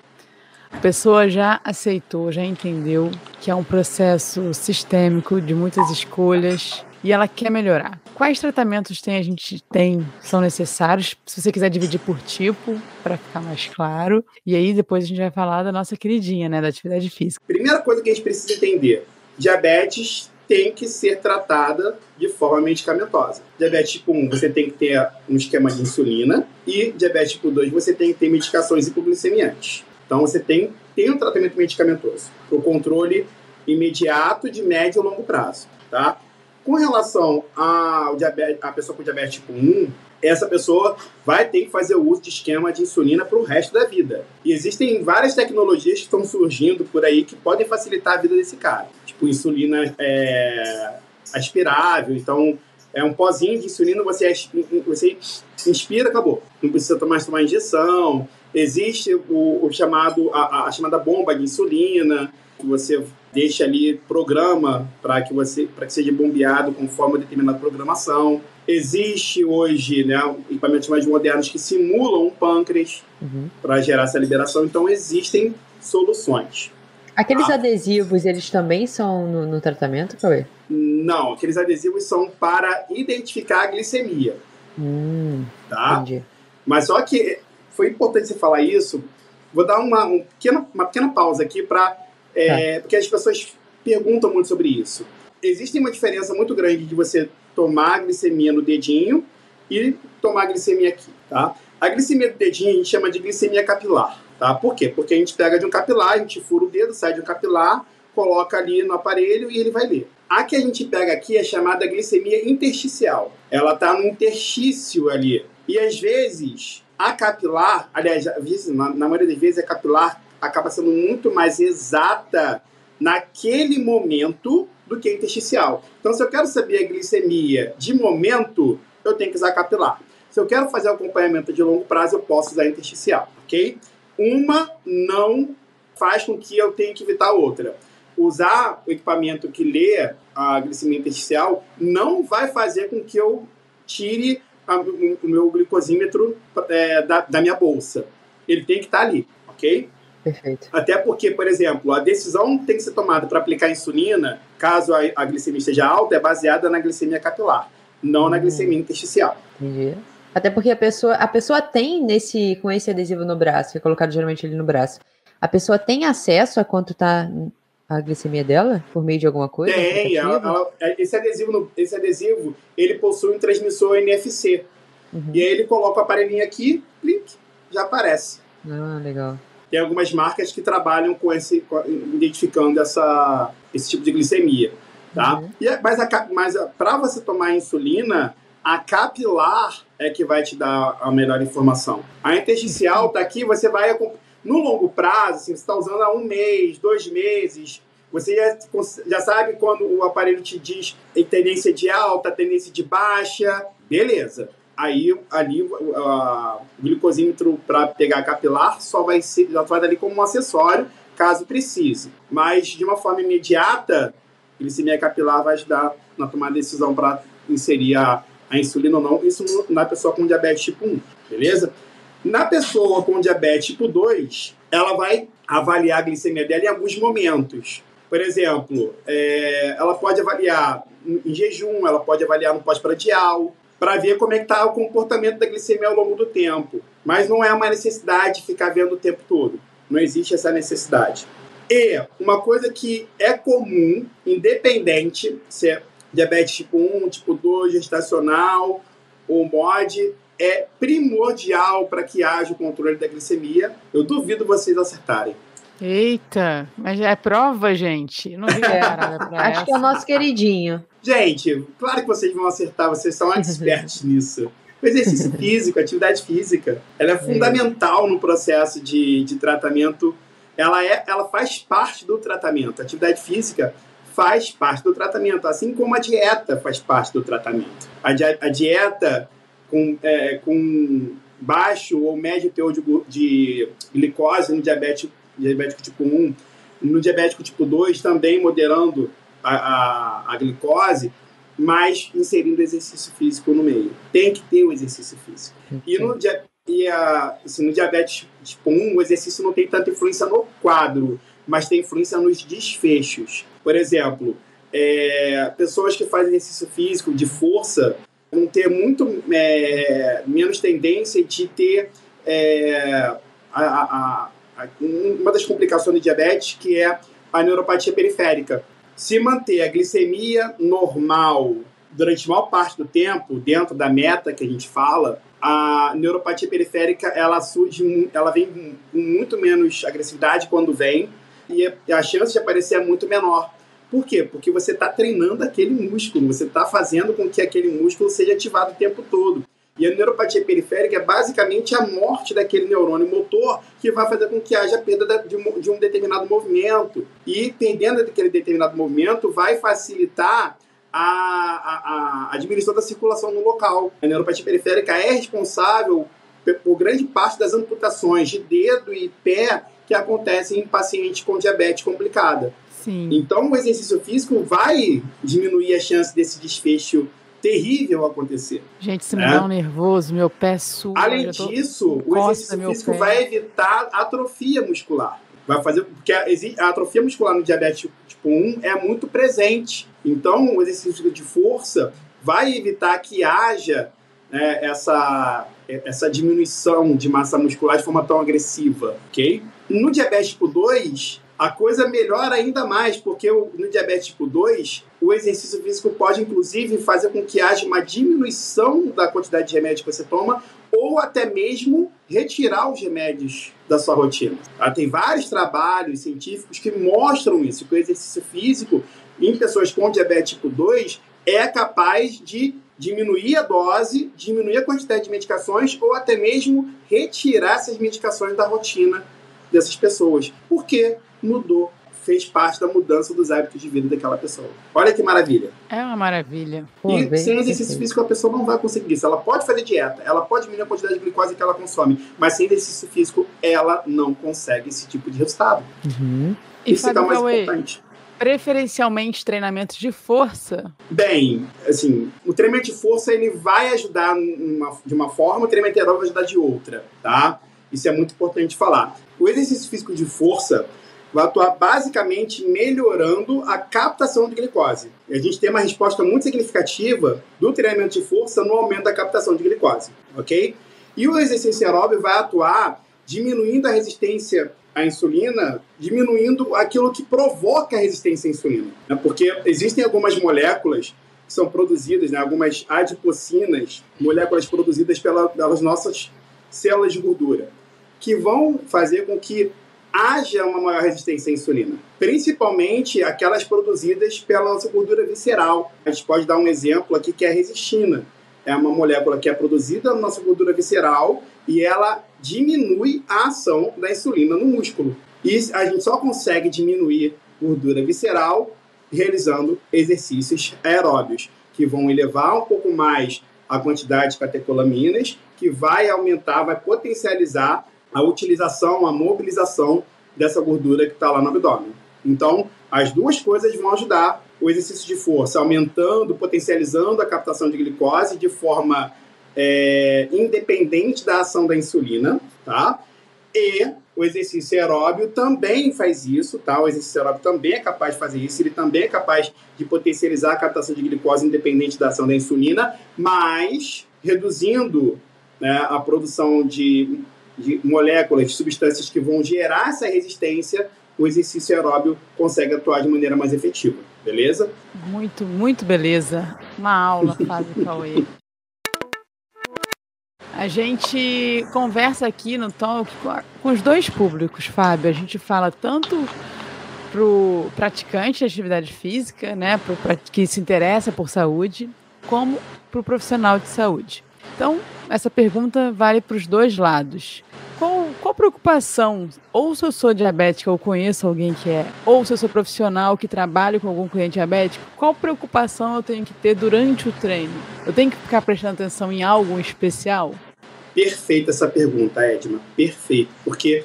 A pessoa já aceitou, já entendeu que é um processo sistêmico de muitas escolhas e ela quer melhorar. Quais tratamentos tem a gente tem são necessários? Se você quiser dividir por tipo, para ficar mais claro. E aí depois a gente vai falar da nossa queridinha, né, da atividade física. Primeira coisa que a gente precisa entender: diabetes tem que ser tratada de forma medicamentosa. Diabetes tipo 1, você tem que ter um esquema de insulina, e diabetes tipo 2, você tem que ter medicações hipoglicemiantes. Então, você tem, tem um tratamento medicamentoso, o controle imediato de médio e longo prazo, tá? Com relação ao diabetes, a pessoa com diabetes tipo 1, essa pessoa vai ter que fazer o uso de esquema de insulina para o resto da vida. E existem várias tecnologias que estão surgindo por aí que podem facilitar a vida desse cara. Tipo, insulina é, aspirável, então é um pozinho de insulina, você, você inspira, acabou. Não precisa mais tomar injeção. Existe o, o chamado, a, a chamada bomba de insulina, que você deixa ali programa para que você para que seja bombeado conforme uma determinada programação. Existe hoje né, equipamentos mais modernos que simulam um pâncreas uhum. para gerar essa liberação, então existem soluções. Aqueles ah. adesivos, eles também são no, no tratamento, Cauê? Não, aqueles adesivos são para identificar a glicemia. Hum, tá? Entendi. Mas só que foi importante você falar isso. Vou dar uma, um pequena, uma pequena pausa aqui para é, tá. Porque as pessoas perguntam muito sobre isso. Existe uma diferença muito grande de você tomar a glicemia no dedinho e tomar a glicemia aqui, tá? A glicemia do dedinho a gente chama de glicemia capilar, tá? Por quê? Porque a gente pega de um capilar, a gente fura o dedo, sai de um capilar, coloca ali no aparelho e ele vai ler. A que a gente pega aqui é chamada glicemia intersticial. Ela está no interstício ali. E às vezes, a capilar, aliás, na maioria das vezes, a capilar acaba sendo muito mais exata naquele momento do que intersticial. Então, se eu quero saber a glicemia de momento, eu tenho que usar capilar. Se eu quero fazer acompanhamento de longo prazo, eu posso usar intersticial, ok? Uma não faz com que eu tenha que evitar a outra. Usar o equipamento que lê a glicemia intersticial não vai fazer com que eu tire a, o, meu glicosímetro é, da, da minha bolsa. Ele tem que estar ali, ok? Perfeito. Até porque, por exemplo, a decisão tem que ser tomada para aplicar insulina, caso a, a, glicemia esteja alta, é baseada na glicemia capilar, não na hum. glicemia intersticial. Entendi. Até porque a pessoa, a pessoa tem nesse, com esse adesivo no braço, que é colocado geralmente ali no braço, a pessoa tem acesso a quanto está a glicemia dela por meio de alguma coisa? Tem, ela, ela, é, esse adesivo, esse adesivo, ele possui um transmissor NFC. Uhum. E aí ele coloca o aparelhinho aqui, clique, já aparece. Ah, legal tem algumas marcas que trabalham com esse, identificando essa, esse tipo de glicemia, tá? Uhum. E, mas mas para você tomar insulina, a capilar é que vai te dar a melhor informação. A intersticial tá aqui, você vai no longo prazo, assim, você está usando há um mês, dois meses, você já, já sabe quando o aparelho te diz tendência de alta, tendência de baixa, beleza. Aí ali o glicosímetro para pegar capilar só vai ser já vai ali como um acessório caso precise. Mas de uma forma imediata glicemia capilar vai ajudar na tomada de decisão para inserir a, a insulina ou não. Isso na pessoa com diabetes tipo 1 beleza na pessoa com diabetes tipo 2 ela vai avaliar a glicemia dela em alguns momentos por exemplo, é, ela pode avaliar em jejum, ela pode avaliar no pós-prandial, para ver como é que está o comportamento da glicemia ao longo do tempo. Mas não é uma necessidade ficar vendo o tempo todo. Não existe essa necessidade. E uma coisa que é comum, independente se é diabetes tipo 1, tipo 2, gestacional ou MOD, é primordial para que haja o controle da glicemia. Eu duvido vocês acertarem. Eita, mas é prova, gente. Não vi é, Acho essa. que é o nosso queridinho. Gente, claro que vocês vão acertar, vocês são expertos nisso. O exercício físico, a atividade física, ela é, é fundamental no processo de, de tratamento. Ela, é, ela faz parte do tratamento. A atividade física faz parte do tratamento, assim como a dieta faz parte do tratamento. A, di a dieta com, é, com baixo ou médio teor de, de glicose no diabético diabético tipo 1, no diabético tipo 2 também moderando a, a, a glicose, mas inserindo exercício físico no meio. Tem que ter o exercício físico. E no, e a, assim, no diabetes tipo 1, o exercício não tem tanta influência no quadro, mas tem influência nos desfechos. Por exemplo, é, pessoas que fazem exercício físico de força vão ter muito é, menos tendência de ter é, a, a, a, uma das complicações do diabetes, que é a neuropatia periférica. Se manter a glicemia normal durante a maior parte do tempo, dentro da meta que a gente fala, a neuropatia periférica ela surge, ela vem com muito menos agressividade quando vem e a chance de aparecer é muito menor. Por quê? Porque você está treinando aquele músculo, você está fazendo com que aquele músculo seja ativado o tempo todo. E a neuropatia periférica é basicamente a morte daquele neurônio motor que vai fazer com que haja perda de um, de determinado movimento. E perdendo aquele determinado movimento vai facilitar a, a, a, diminuição da circulação no local. A neuropatia periférica é responsável por grande parte das amputações de dedo e pé que acontecem em pacientes com diabetes complicada. Sim. Então, o exercício físico vai diminuir a chance desse desfecho terrível acontecer. Gente, se me é. dá um nervoso, meu pé sua. Além disso, o exercício físico pé. vai evitar atrofia muscular. Vai fazer. Porque a, a atrofia muscular no diabetes tipo 1 é muito presente. Então, o exercício de força vai evitar que haja né, essa, essa diminuição de massa muscular de forma tão agressiva, ok? No diabetes tipo 2, a coisa melhora ainda mais, porque no diabetes tipo 2, o exercício físico pode, inclusive, fazer com que haja uma diminuição da quantidade de remédio que você toma, ou até mesmo retirar os remédios da sua rotina. Tá? Tem vários trabalhos científicos que mostram isso, que o exercício físico em pessoas com diabetes tipo 2 é capaz de diminuir a dose, diminuir a quantidade de medicações ou até mesmo retirar essas medicações da rotina dessas pessoas. Por quê? mudou, fez parte da mudança dos hábitos de vida daquela pessoa. Olha que maravilha. É uma maravilha. Pô, e sem exercício físico a pessoa não vai conseguir isso. Ela pode fazer dieta, ela pode diminuir a quantidade de glicose que ela consome, mas sem exercício físico ela não consegue esse tipo de resultado. Uhum. Isso é o mais importante preferencialmente treinamentos de força? Bem, assim, o treinamento de força ele vai ajudar uma, de uma forma, o treinamento aeróbico vai ajudar de outra, tá? Isso é muito importante falar. O exercício físico de força, vai atuar basicamente melhorando a captação de glicose. E a gente tem uma resposta muito significativa do treinamento de força no aumento da captação de glicose, ok? E o exercício aeróbio vai atuar diminuindo a resistência à insulina, diminuindo aquilo que provoca a resistência à insulina. Né? Porque existem algumas moléculas que são produzidas, né? algumas adipocinas, moléculas produzidas pela, pelas nossas células de gordura, que vão fazer com que haja uma maior resistência à insulina, principalmente aquelas produzidas pela nossa gordura visceral. A gente pode dar um exemplo aqui que é a resistina. É uma molécula que é produzida na nossa gordura visceral e ela diminui a ação da insulina no músculo. E a gente só consegue diminuir gordura visceral realizando exercícios aeróbios, que vão elevar um pouco mais a quantidade de catecolaminas, que vai aumentar, vai potencializar a utilização, a mobilização dessa gordura que está lá no abdômen. Então, as duas coisas vão ajudar o exercício de força, aumentando, potencializando a captação de glicose de forma é, independente da ação da insulina, tá? E o exercício aeróbio também faz isso, tá? O exercício aeróbio também é capaz de fazer isso, ele também é capaz de potencializar a captação de glicose independente da ação da insulina, mas reduzindo né, a produção de de moléculas, de substâncias que vão gerar essa resistência, o exercício aeróbio consegue atuar de maneira mais efetiva, beleza? Muito, muito beleza. Uma aula, Fábio Cauê. A gente conversa aqui no Talk com os dois públicos, Fábio. A gente fala tanto para o praticante de atividade física, né, pro, que se interessa por saúde, como para o profissional de saúde. Então, essa pergunta vale para os dois lados. Qual, qual preocupação, ou se eu sou diabética ou conheço alguém que é, ou se eu sou profissional que trabalho com algum cliente diabético, qual preocupação eu tenho que ter durante o treino? Eu tenho que ficar prestando atenção em algo especial? Perfeita essa pergunta, Edna. Perfeito. Porque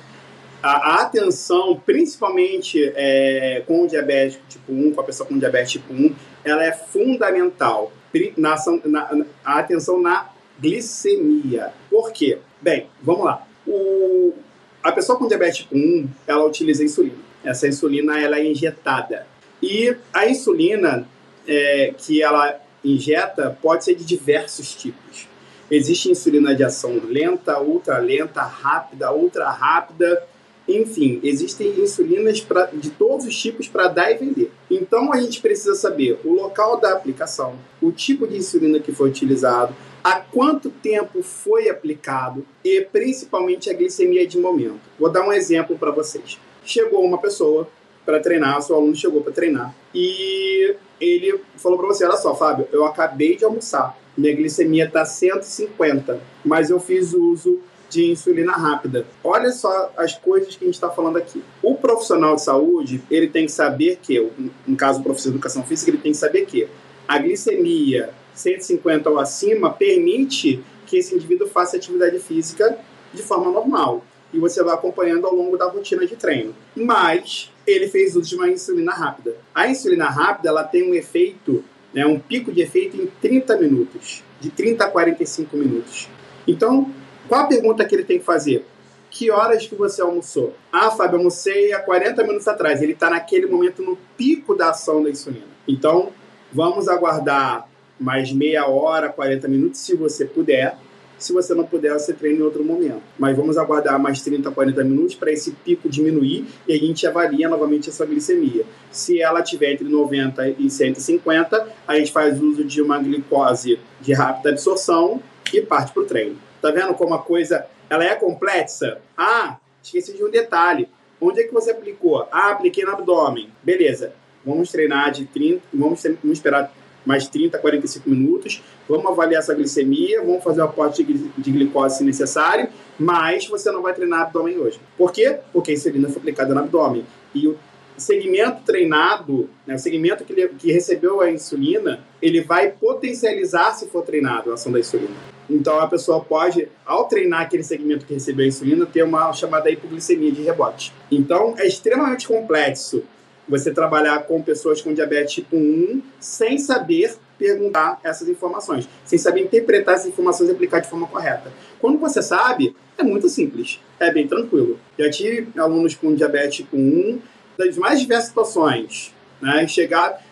a, atenção, principalmente é, com o diabetes tipo 1, com a pessoa com diabetes tipo 1, ela é fundamental. Na, na, a atenção na glicemia. Por quê? Bem, vamos lá. O, a pessoa com diabetes tipo 1, ela utiliza insulina. Essa insulina ela é injetada. E a insulina é, que ela injeta pode ser de diversos tipos. Existe insulina de ação lenta, ultra lenta, rápida, ultra rápida. Enfim, existem insulinas pra, de todos os tipos para dar e vender. Então a gente precisa saber o local da aplicação, o tipo de insulina que foi utilizado, há quanto tempo foi aplicado e principalmente a glicemia de momento. Vou dar um exemplo para vocês. Chegou uma pessoa para treinar, seu aluno chegou para treinar e ele falou para você: Olha só, Fábio, eu acabei de almoçar, minha glicemia está 150, mas eu fiz uso de insulina rápida. Olha só as coisas que a gente está falando aqui. O profissional de saúde, ele tem que saber que, no caso do professor de educação física, ele tem que saber que a glicemia 150 ou acima permite que esse indivíduo faça atividade física de forma normal. E você vai acompanhando ao longo da rotina de treino. Mas ele fez uso de uma insulina rápida. A insulina rápida ela tem um efeito, né, um pico de efeito em 30 minutos, de 30 a 45 minutos. Então, qual a pergunta que ele tem que fazer? Que horas que você almoçou? Ah, Fábio, almocei há 40 minutos atrás. Ele está naquele momento no pico da ação da insulina. Então, vamos aguardar mais meia hora, 40 minutos, se você puder. Se você não puder, você treina em outro momento. Mas vamos aguardar mais 30, 40 minutos para esse pico diminuir e a gente avalia novamente a sua glicemia. Se ela tiver entre 90 e 150, a gente faz uso de uma glicose de rápida absorção e parte para o treino. Tá vendo como a coisa ela é complexa? Ah, esqueci de um detalhe. Onde é que você aplicou? Ah, apliquei no abdômen. Beleza. Vamos treinar de 30, vamos, vamos esperar mais 30, 45 minutos. Vamos avaliar essa glicemia, vamos fazer o aporte de glicose se necessário, mas você não vai treinar abdômen hoje. Por quê? Porque a insulina foi aplicada no abdômen. E o segmento treinado, né, o segmento que, que recebeu a insulina, ele vai potencializar se for treinado a ação da insulina. Então a pessoa pode, ao treinar aquele segmento que recebeu a insulina, ter uma chamada hipoglicemia de rebote. Então é extremamente complexo você trabalhar com pessoas com diabetes tipo 1 sem saber perguntar essas informações, sem saber interpretar essas informações e aplicar de forma correta. Quando você sabe, é muito simples, é bem tranquilo. Já tive alunos com diabetes tipo 1 das mais diversas situações, né? Chegar,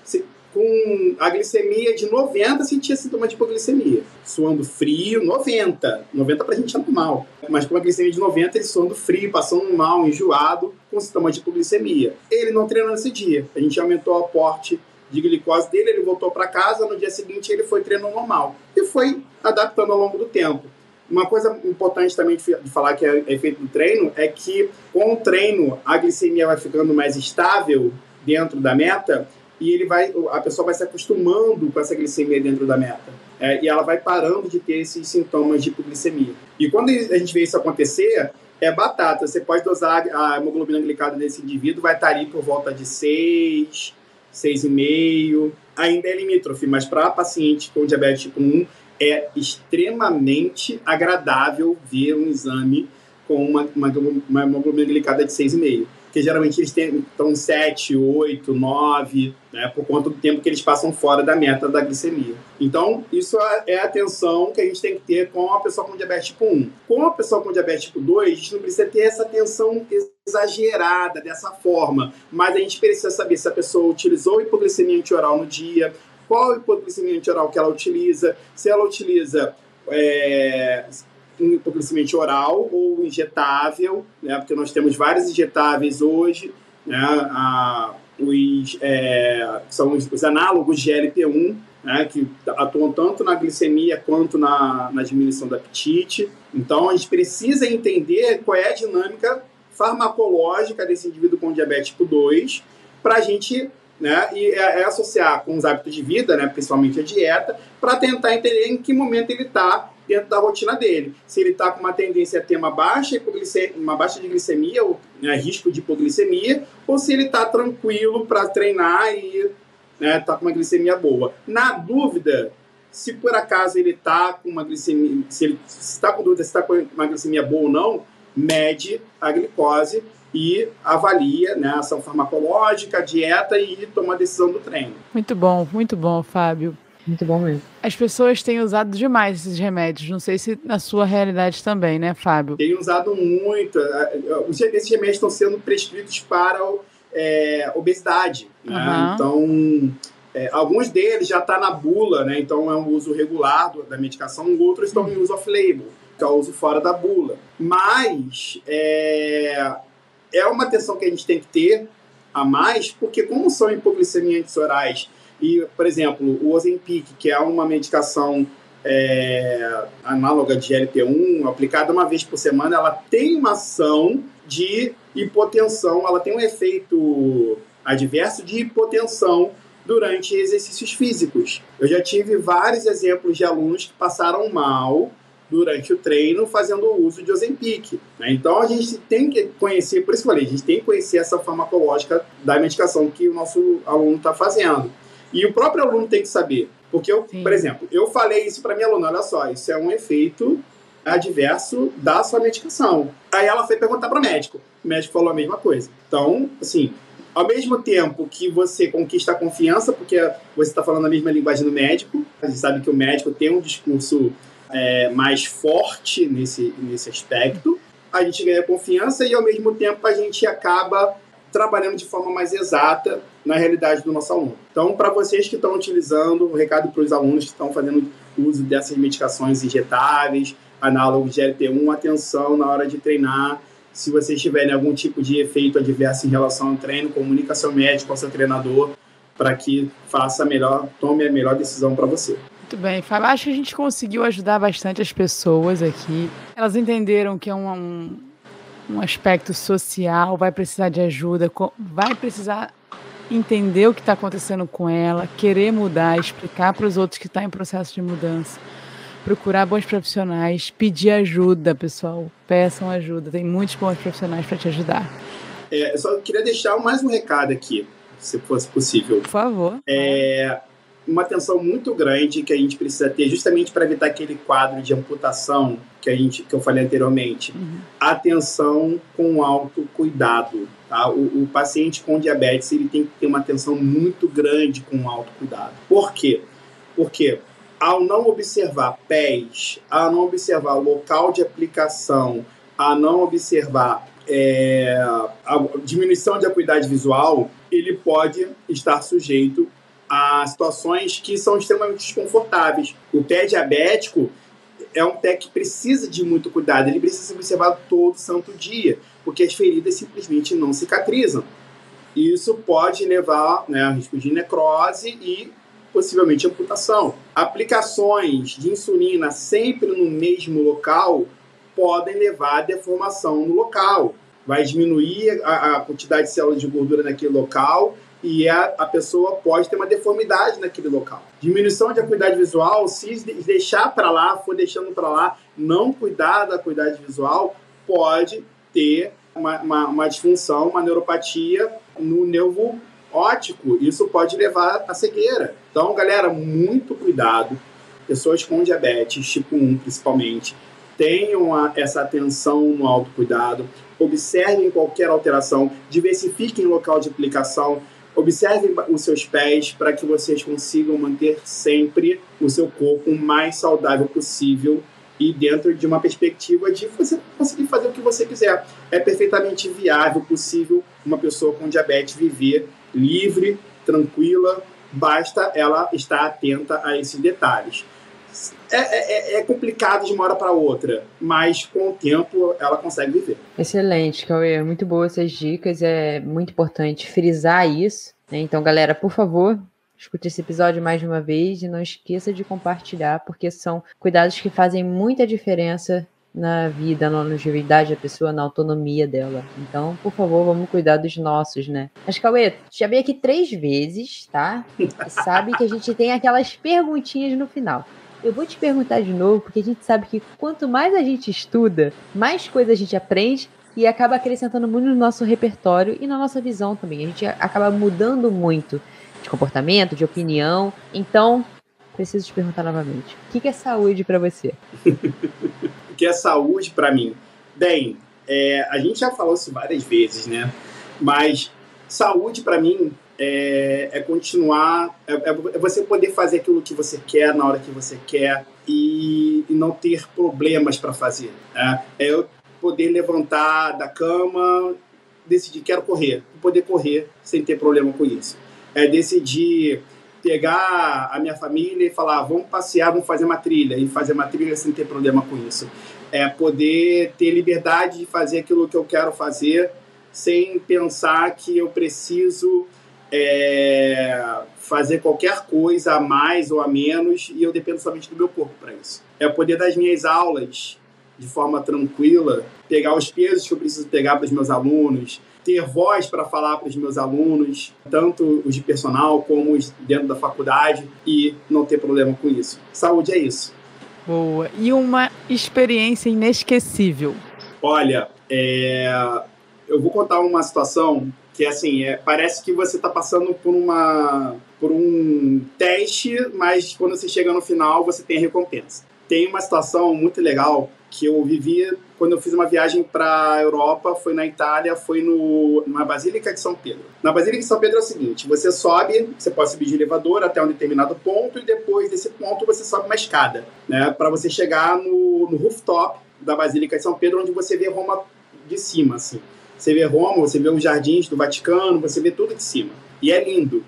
com a glicemia de 90, sentia sintoma de hipoglicemia. Suando frio, 90. 90 pra gente é normal. Mas com a glicemia de 90, ele suando frio, passando mal, enjoado, com sintoma de hipoglicemia. Ele não treinou nesse dia. A gente aumentou o aporte de glicose dele, ele voltou para casa, no dia seguinte ele foi treino normal. E foi adaptando ao longo do tempo. Uma coisa importante também de falar que é efeito do treino é que com o treino a glicemia vai ficando mais estável dentro da meta e ele vai, a pessoa vai se acostumando com essa glicemia dentro da meta. É, e ela vai parando de ter esses sintomas de hipoglicemia. E quando a gente vê isso acontecer, é batata. Você pode dosar a hemoglobina glicada desse indivíduo, vai estar ali por volta de 6, 6,5. Ainda é limítrofe, mas para paciente com diabetes tipo 1, é extremamente agradável ver um exame com uma, uma, uma hemoglobina glicada de 6,5 porque geralmente eles estão 7, 8, 9, né, por conta do tempo que eles passam fora da meta da glicemia. Então, isso é, é a atenção que a gente tem que ter com a pessoa com diabetes tipo 1. Com a pessoa com diabetes tipo 2, a gente não precisa ter essa atenção exagerada dessa forma, mas a gente precisa saber se a pessoa utilizou hipoglicemia antioral no dia, qual hipoglicemia antioral que ela utiliza, se ela utiliza é, hipoglicemia oral ou injetável, né, porque nós temos vários injetáveis hoje, né, a, os, é, são os, os, análogos de GLP-1, né, que atuam tanto na glicemia quanto na, na diminuição do apetite. Então, a gente precisa entender qual é a dinâmica farmacológica desse indivíduo com diabetes tipo 2 para a gente né, e é, é, associar com os hábitos de vida, né, principalmente a dieta, para tentar entender em que momento ele está dentro da rotina dele. Se ele está com uma tendência a ter uma baixa, uma baixa de glicemia, ou né, risco de hipoglicemia, ou se ele está tranquilo para treinar e está né, tá com uma glicemia boa. Na dúvida, se por acaso ele está com uma glicemia, se ele está com dúvida se está com uma glicemia boa ou não, mede a glicose e avalia né, a ação farmacológica, a dieta e toma a decisão do treino. Muito bom, muito bom, Fábio. Muito bom mesmo. As pessoas têm usado demais esses remédios. Não sei se na sua realidade também, né, Fábio? Tem usado muito. Esses remédios estão sendo prescritos para é, obesidade. Né? Uhum. Então, é, alguns deles já estão tá na bula, né? Então é um uso regular da medicação. Outros estão em uso off-label, que é o uso fora da bula. Mas é, é uma atenção que a gente tem que ter a mais, porque como são hipoglicemiantes orais e, por exemplo, o Ozempic, que é uma medicação é, análoga de GLP-1, aplicada uma vez por semana, ela tem uma ação de hipotensão, ela tem um efeito adverso de hipotensão durante exercícios físicos. Eu já tive vários exemplos de alunos que passaram mal durante o treino fazendo uso de Ozempic. Né? Então a gente tem que conhecer, por isso que eu falei, a gente tem que conhecer essa farmacológica da medicação que o nosso aluno está fazendo. E o próprio aluno tem que saber. Porque, eu, por exemplo, eu falei isso para minha aluna: olha só, isso é um efeito adverso da sua medicação. Aí ela foi perguntar para o médico. O médico falou a mesma coisa. Então, assim, ao mesmo tempo que você conquista a confiança, porque você está falando a mesma linguagem do médico, a gente sabe que o médico tem um discurso é, mais forte nesse, nesse aspecto, a gente ganha confiança e, ao mesmo tempo, a gente acaba trabalhando de forma mais exata na realidade do nosso aluno. Então, para vocês que estão utilizando, um recado para os alunos que estão fazendo uso dessas medicações injetáveis, análogos de LP1, atenção na hora de treinar. Se vocês tiverem algum tipo de efeito adverso em relação ao treino, comunique ao seu médico, ao seu treinador, para que faça melhor, tome a melhor decisão para você. Muito bem, Fábio. Acho que a gente conseguiu ajudar bastante as pessoas aqui. Elas entenderam que é um um aspecto social, vai precisar de ajuda, vai precisar entender o que está acontecendo com ela, querer mudar, explicar para os outros que está em processo de mudança, procurar bons profissionais, pedir ajuda, pessoal, peçam ajuda, tem muitos bons profissionais para te ajudar. É, eu só queria deixar mais um recado aqui, se fosse possível. Por favor. É, uma atenção muito grande que a gente precisa ter justamente para evitar aquele quadro de amputação que a gente que eu falei anteriormente. Uhum. Atenção com autocuidado. Tá? O, o, paciente com diabetes ele tem que ter uma atenção muito grande com o autocuidado. Por quê? Porque ao não observar pés, ao não observar local de aplicação, a não observar é, a diminuição de acuidade visual, ele pode estar sujeito a situações que são extremamente desconfortáveis. O pé diabético é um pé que precisa de muito cuidado, ele precisa ser observado todo santo dia, porque as feridas simplesmente não cicatrizam. Isso pode levar né, a risco de necrose e possivelmente amputação. Aplicações de insulina sempre no mesmo local podem levar a deformação no local. Vai diminuir a, a quantidade de células de gordura naquele local e a, a pessoa pode ter uma deformidade naquele local. Diminuição de acuidade visual, se deixar para lá, for deixando para lá, não cuidar da acuidade visual, pode ter uma, uma, uma disfunção, uma neuropatia no nervo óptico. Isso pode levar à cegueira. Então, galera, muito cuidado. Pessoas com diabetes, tipo 1 principalmente, tenham a, essa atenção no autocuidado, observem qualquer alteração, diversifiquem o local de aplicação, Observem os seus pés para que vocês consigam manter sempre o seu corpo o mais saudável possível e dentro de uma perspectiva de você conseguir fazer o que você quiser. É perfeitamente viável, possível, uma pessoa com diabetes viver livre, tranquila, basta ela estar atenta a esses detalhes. É, é, é, complicado de uma hora para outra, mas com o tempo ela consegue viver. Excelente, Cauê. Muito boas essas dicas. É muito importante frisar isso. Né? Então, galera, por favor, escute esse episódio mais de uma vez e não esqueça de compartilhar, porque são cuidados que fazem muita diferença na vida, na longevidade da pessoa, na autonomia dela. Então, por favor, vamos cuidar dos nossos, né? Mas, Cauê, já veio aqui três vezes, tá? E sabe que a gente tem aquelas perguntinhas no final. Eu vou te perguntar de novo, porque a gente sabe que quanto mais a gente estuda, mais coisas a gente aprende e acaba acrescentando muito no nosso repertório e na nossa visão também. A gente acaba mudando muito de comportamento, de opinião. Então, preciso te perguntar novamente: o que é saúde para você? o que é saúde para mim? Bem, é, a gente já falou isso várias vezes, né? Mas saúde, para mim, é, é continuar, é, é, você poder fazer aquilo que você quer na hora que você quer e, e não ter problemas para fazer. Né? É eu poder levantar da cama, decidir quero correr, poder correr sem ter problema com isso. É decidir pegar a minha família e falar, vamos passear, vamos fazer uma trilha, e fazer uma trilha sem ter problema com isso. É poder ter liberdade de fazer aquilo que eu quero fazer, sem pensar que eu preciso é, fazer qualquer coisa a mais ou a menos e eu dependo somente do meu corpo para isso. É poder das minhas aulas de forma tranquila, pegar os pesos que eu preciso pegar para os meus alunos, ter voz para falar para os meus alunos, tanto os de personal como os dentro da faculdade, e não ter problema com isso. Saúde é isso. Boa. E uma experiência inesquecível? Olha, é... eu vou contar uma situação que assim é, parece que você está passando por uma por um teste, mas quando você chega no final você tem a recompensa. Tem uma situação muito legal que eu vivi quando eu fiz uma viagem para Europa, foi na Itália, foi no, na Basílica de São Pedro. Na Basílica de São Pedro é o seguinte: você sobe, você pode subir de elevador até um determinado ponto, e depois desse ponto você sobe uma escada, né, para você chegar no, no rooftop da Basílica de São Pedro, onde você vê Roma de cima, assim. Você vê Roma, você vê os jardins do Vaticano, você vê tudo de cima. E é lindo.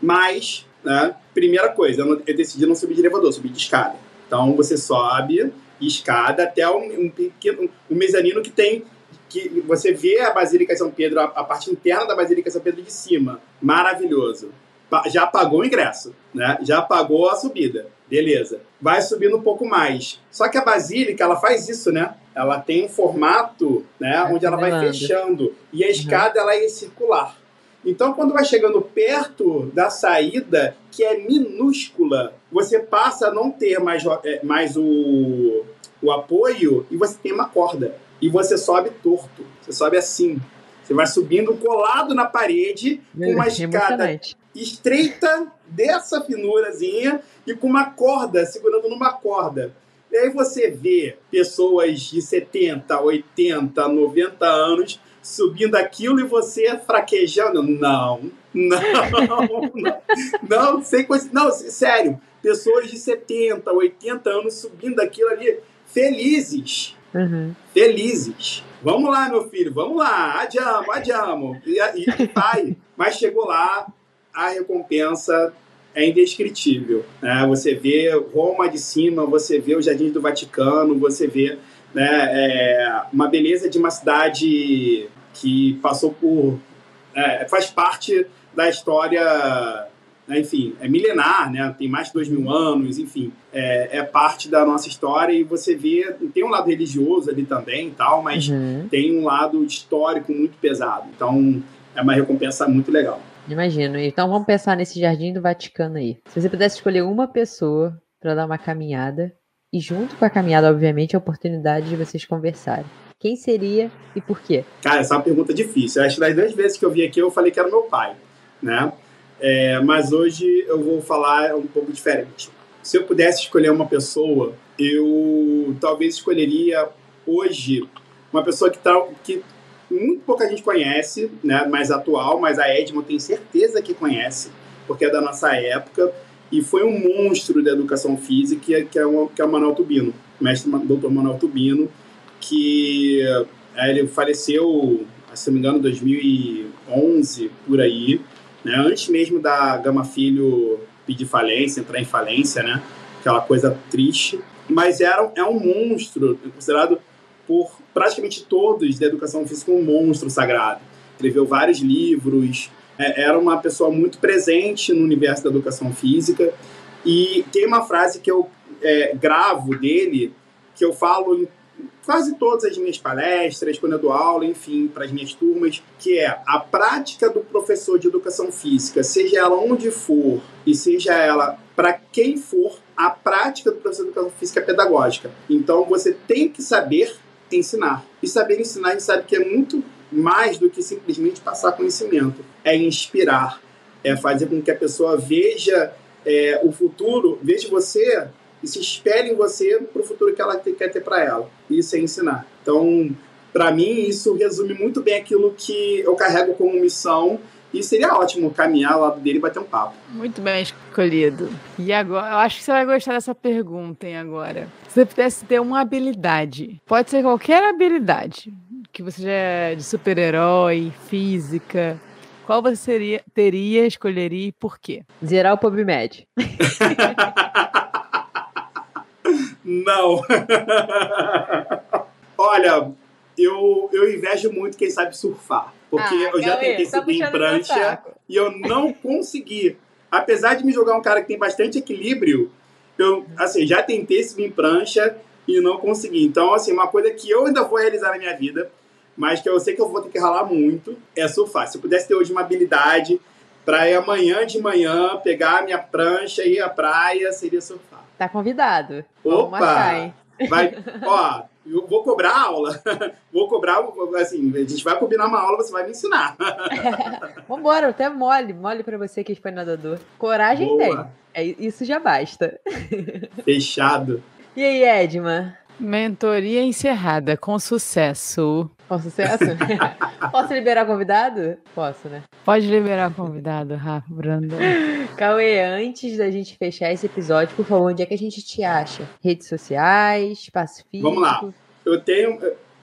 Mas, né, primeira coisa, eu, não, eu decidi não subir de elevador, subir de escada. Então você sobe escada até um, um pequeno um mezanino que tem que você vê a Basílica São Pedro, a, a, parte interna da Basílica São Pedro de cima. Maravilhoso. Pa, já pagou o ingresso, né? Já pagou a subida. Beleza. Vai subindo um pouco mais. Só que a Basílica, ela faz isso, né? Ela tem um formato, né, é, onde ela vai fechando e a uhum. escada uhum. ela é circular. Então, quando vai chegando perto da saída, que é minúscula, você passa a não ter mais, é, mais o, o apoio e você tem uma corda. E você sobe torto. Você sobe assim. Você vai subindo colado na parede com uma escada estreita dessa finurazinha e com uma corda, segurando numa corda. E aí você vê pessoas de 70, 80, 90 anos subindo aquilo e você fraquejando. Não, não, não, não, sem coisa. Não, sério, pessoas de 70, 80 anos subindo aquilo ali, felizes. Uhum. Felizes. Vamos lá, meu filho, vamos lá, adiamo, adiamo. E, e, vai. Mas chegou lá, a recompensa é indescritível. Né? Você vê Roma de cima, você vê os jardins do Vaticano, você vê né, é, uma beleza de uma cidade que passou por. É, faz parte da história, né, enfim, é milenar, né, tem mais de dois mil anos, enfim, é, é, parte da nossa história e você vê, tem um lado religioso ali também e tal, mas uhum. tem um lado histórico muito pesado. Então, é uma recompensa muito legal. Imagino. Então vamos pensar nesse jardim do Vaticano aí. Se você pudesse escolher uma pessoa para dar uma caminhada, e junto com a caminhada, obviamente, a oportunidade de vocês conversarem. Quem seria e por quê? Cara, essa é uma pergunta difícil. Acho que das duas vezes que eu vim aqui, eu falei que era meu pai, né? É, mas hoje eu vou falar um pouco diferente. Se eu pudesse escolher uma pessoa, eu talvez escolheria hoje uma pessoa que, tá, que muito pouca gente conhece, né, mais atual, mas a Edmo tem certeza que conhece, porque é da nossa época e foi um monstro da educação física, que é, o, que é o Manuel Tubino, mestre doutor Manuel Tubino, que é, ele faleceu, se não me engano, em 2011, por aí, né, antes mesmo da Gama Filho pedir falência, entrar em falência, né, aquela coisa triste, mas era, é um monstro, considerado por praticamente todos da educação física um monstro sagrado. Escreveu vários livros, é, era uma pessoa muito presente no universo da educação física. E tem uma frase que eu é, gravo dele, que eu falo em quase todas as minhas palestras, quando eu dou aula, enfim, para as minhas turmas, que é a prática do professor de educação física, seja ela onde for e seja ela para quem for, a prática do professor de educação física é pedagógica. Então você tem que saber ensinar. E saber ensinar, a gente sabe que é muito mais do que simplesmente passar conhecimento. É inspirar, é fazer com que a pessoa veja é, o futuro, veja você e se espelhe em você para o futuro que ela quer ter para ela. Isso é ensinar. Então, para mim, isso resume muito bem aquilo que eu carrego como missão e seria ótimo caminhar ao lado dele e bater um papo. Muito bem escolhido. E agora, eu acho que você vai gostar dessa pergunta, hein, agora. Se você pudesse ter uma habilidade, pode ser qualquer habilidade, que você já é de super-herói, física, qual você seria, teria, escolheria e por quê? Zerar o PubMed. Não. Olha, eu, eu invejo muito quem sabe surfar. Porque ah, eu já tentei subir em prancha e eu não consegui. Apesar de me jogar um cara que tem bastante equilíbrio, eu assim, já tentei subir em prancha e não consegui. Então, assim, uma coisa que eu ainda vou realizar na minha vida, mas que eu sei que eu vou ter que ralar muito, é surfar. Se eu pudesse ter hoje uma habilidade para ir amanhã de manhã, pegar a minha prancha e ir à praia, seria surfar. Tá convidado. Opa! Vai, ó, eu vou cobrar aula. vou cobrar, assim, a gente vai combinar uma aula, você vai me ensinar. Vambora, até mole, mole para você que foi nadador. Coragem Boa. tem. É, isso já basta. Fechado. E aí, Edma? Mentoria encerrada, com sucesso. Com sucesso? Posso liberar convidado? Posso, né? Pode liberar convidado, Rafa, Brandon. Cauê, antes da gente fechar esse episódio, por favor, onde é que a gente te acha? Redes sociais, espaço físico? Vamos lá. Eu tenho.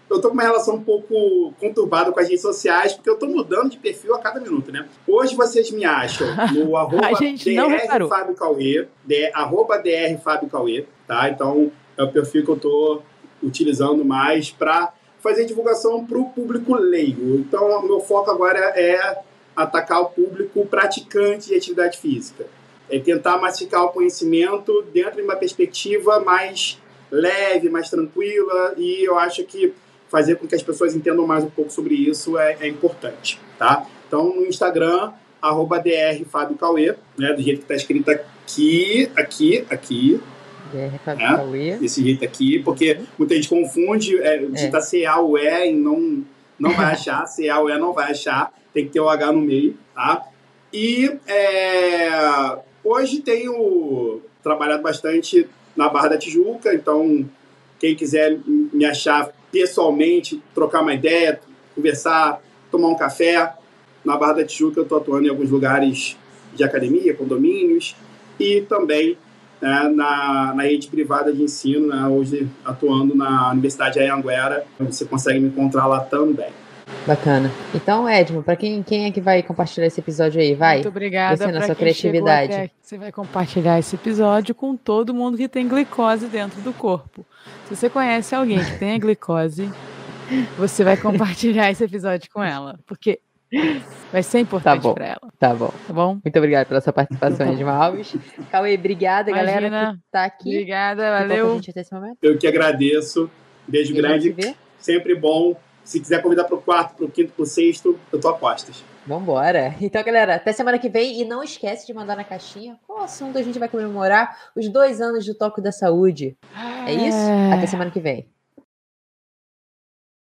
Eu tô com uma relação um pouco conturbada com as redes sociais, porque eu tô mudando de perfil a cada minuto, né? Hoje vocês me acham no arroba a gente não reparou. Fábio Cauê, de, arroba DR Fábio Cauê, tá? Então, é o perfil que eu tô utilizando mais para fazer divulgação para o público leigo. Então, o meu foco agora é atacar o público praticante de atividade física. É tentar massificar o conhecimento dentro de uma perspectiva mais leve, mais tranquila, e eu acho que fazer com que as pessoas entendam mais um pouco sobre isso é, é importante, tá? Então, no Instagram, arroba né, do jeito que está escrito aqui, aqui, aqui, é, desse jeito aqui, porque muita gente confunde, é, digita é. CA ou E e não, não vai achar, CA ou E não vai achar, tem que ter o H no meio, tá? E é, hoje tenho trabalhado bastante na Barra da Tijuca, então quem quiser me achar pessoalmente, trocar uma ideia, conversar, tomar um café, na Barra da Tijuca eu estou atuando em alguns lugares de academia, condomínios, e também né, na, na rede privada de ensino, né, hoje atuando na Universidade Anhanguera, você consegue me encontrar lá também. Bacana. Então, Edmo, para quem, quem é que vai compartilhar esse episódio aí? Vai. Muito obrigada. Você na sua criatividade. Você vai compartilhar esse episódio com todo mundo que tem glicose dentro do corpo. Se você conhece alguém que tem a glicose, você vai compartilhar esse episódio com ela. Porque Vai ser importante tá para ela. Tá bom. Tá bom? Muito obrigada pela sua participação, Edma Alves. Cauê, obrigada, Imagina. galera, que tá aqui. Obrigada, valeu. Eu que agradeço. Beijo e grande. Sempre bom. Se quiser convidar para o quarto, para o quinto, para o sexto, eu tô a postas. Vambora. Então, galera, até semana que vem. E não esquece de mandar na caixinha qual assunto a gente vai comemorar os dois anos do Toque da Saúde. É isso? É. Até semana que vem.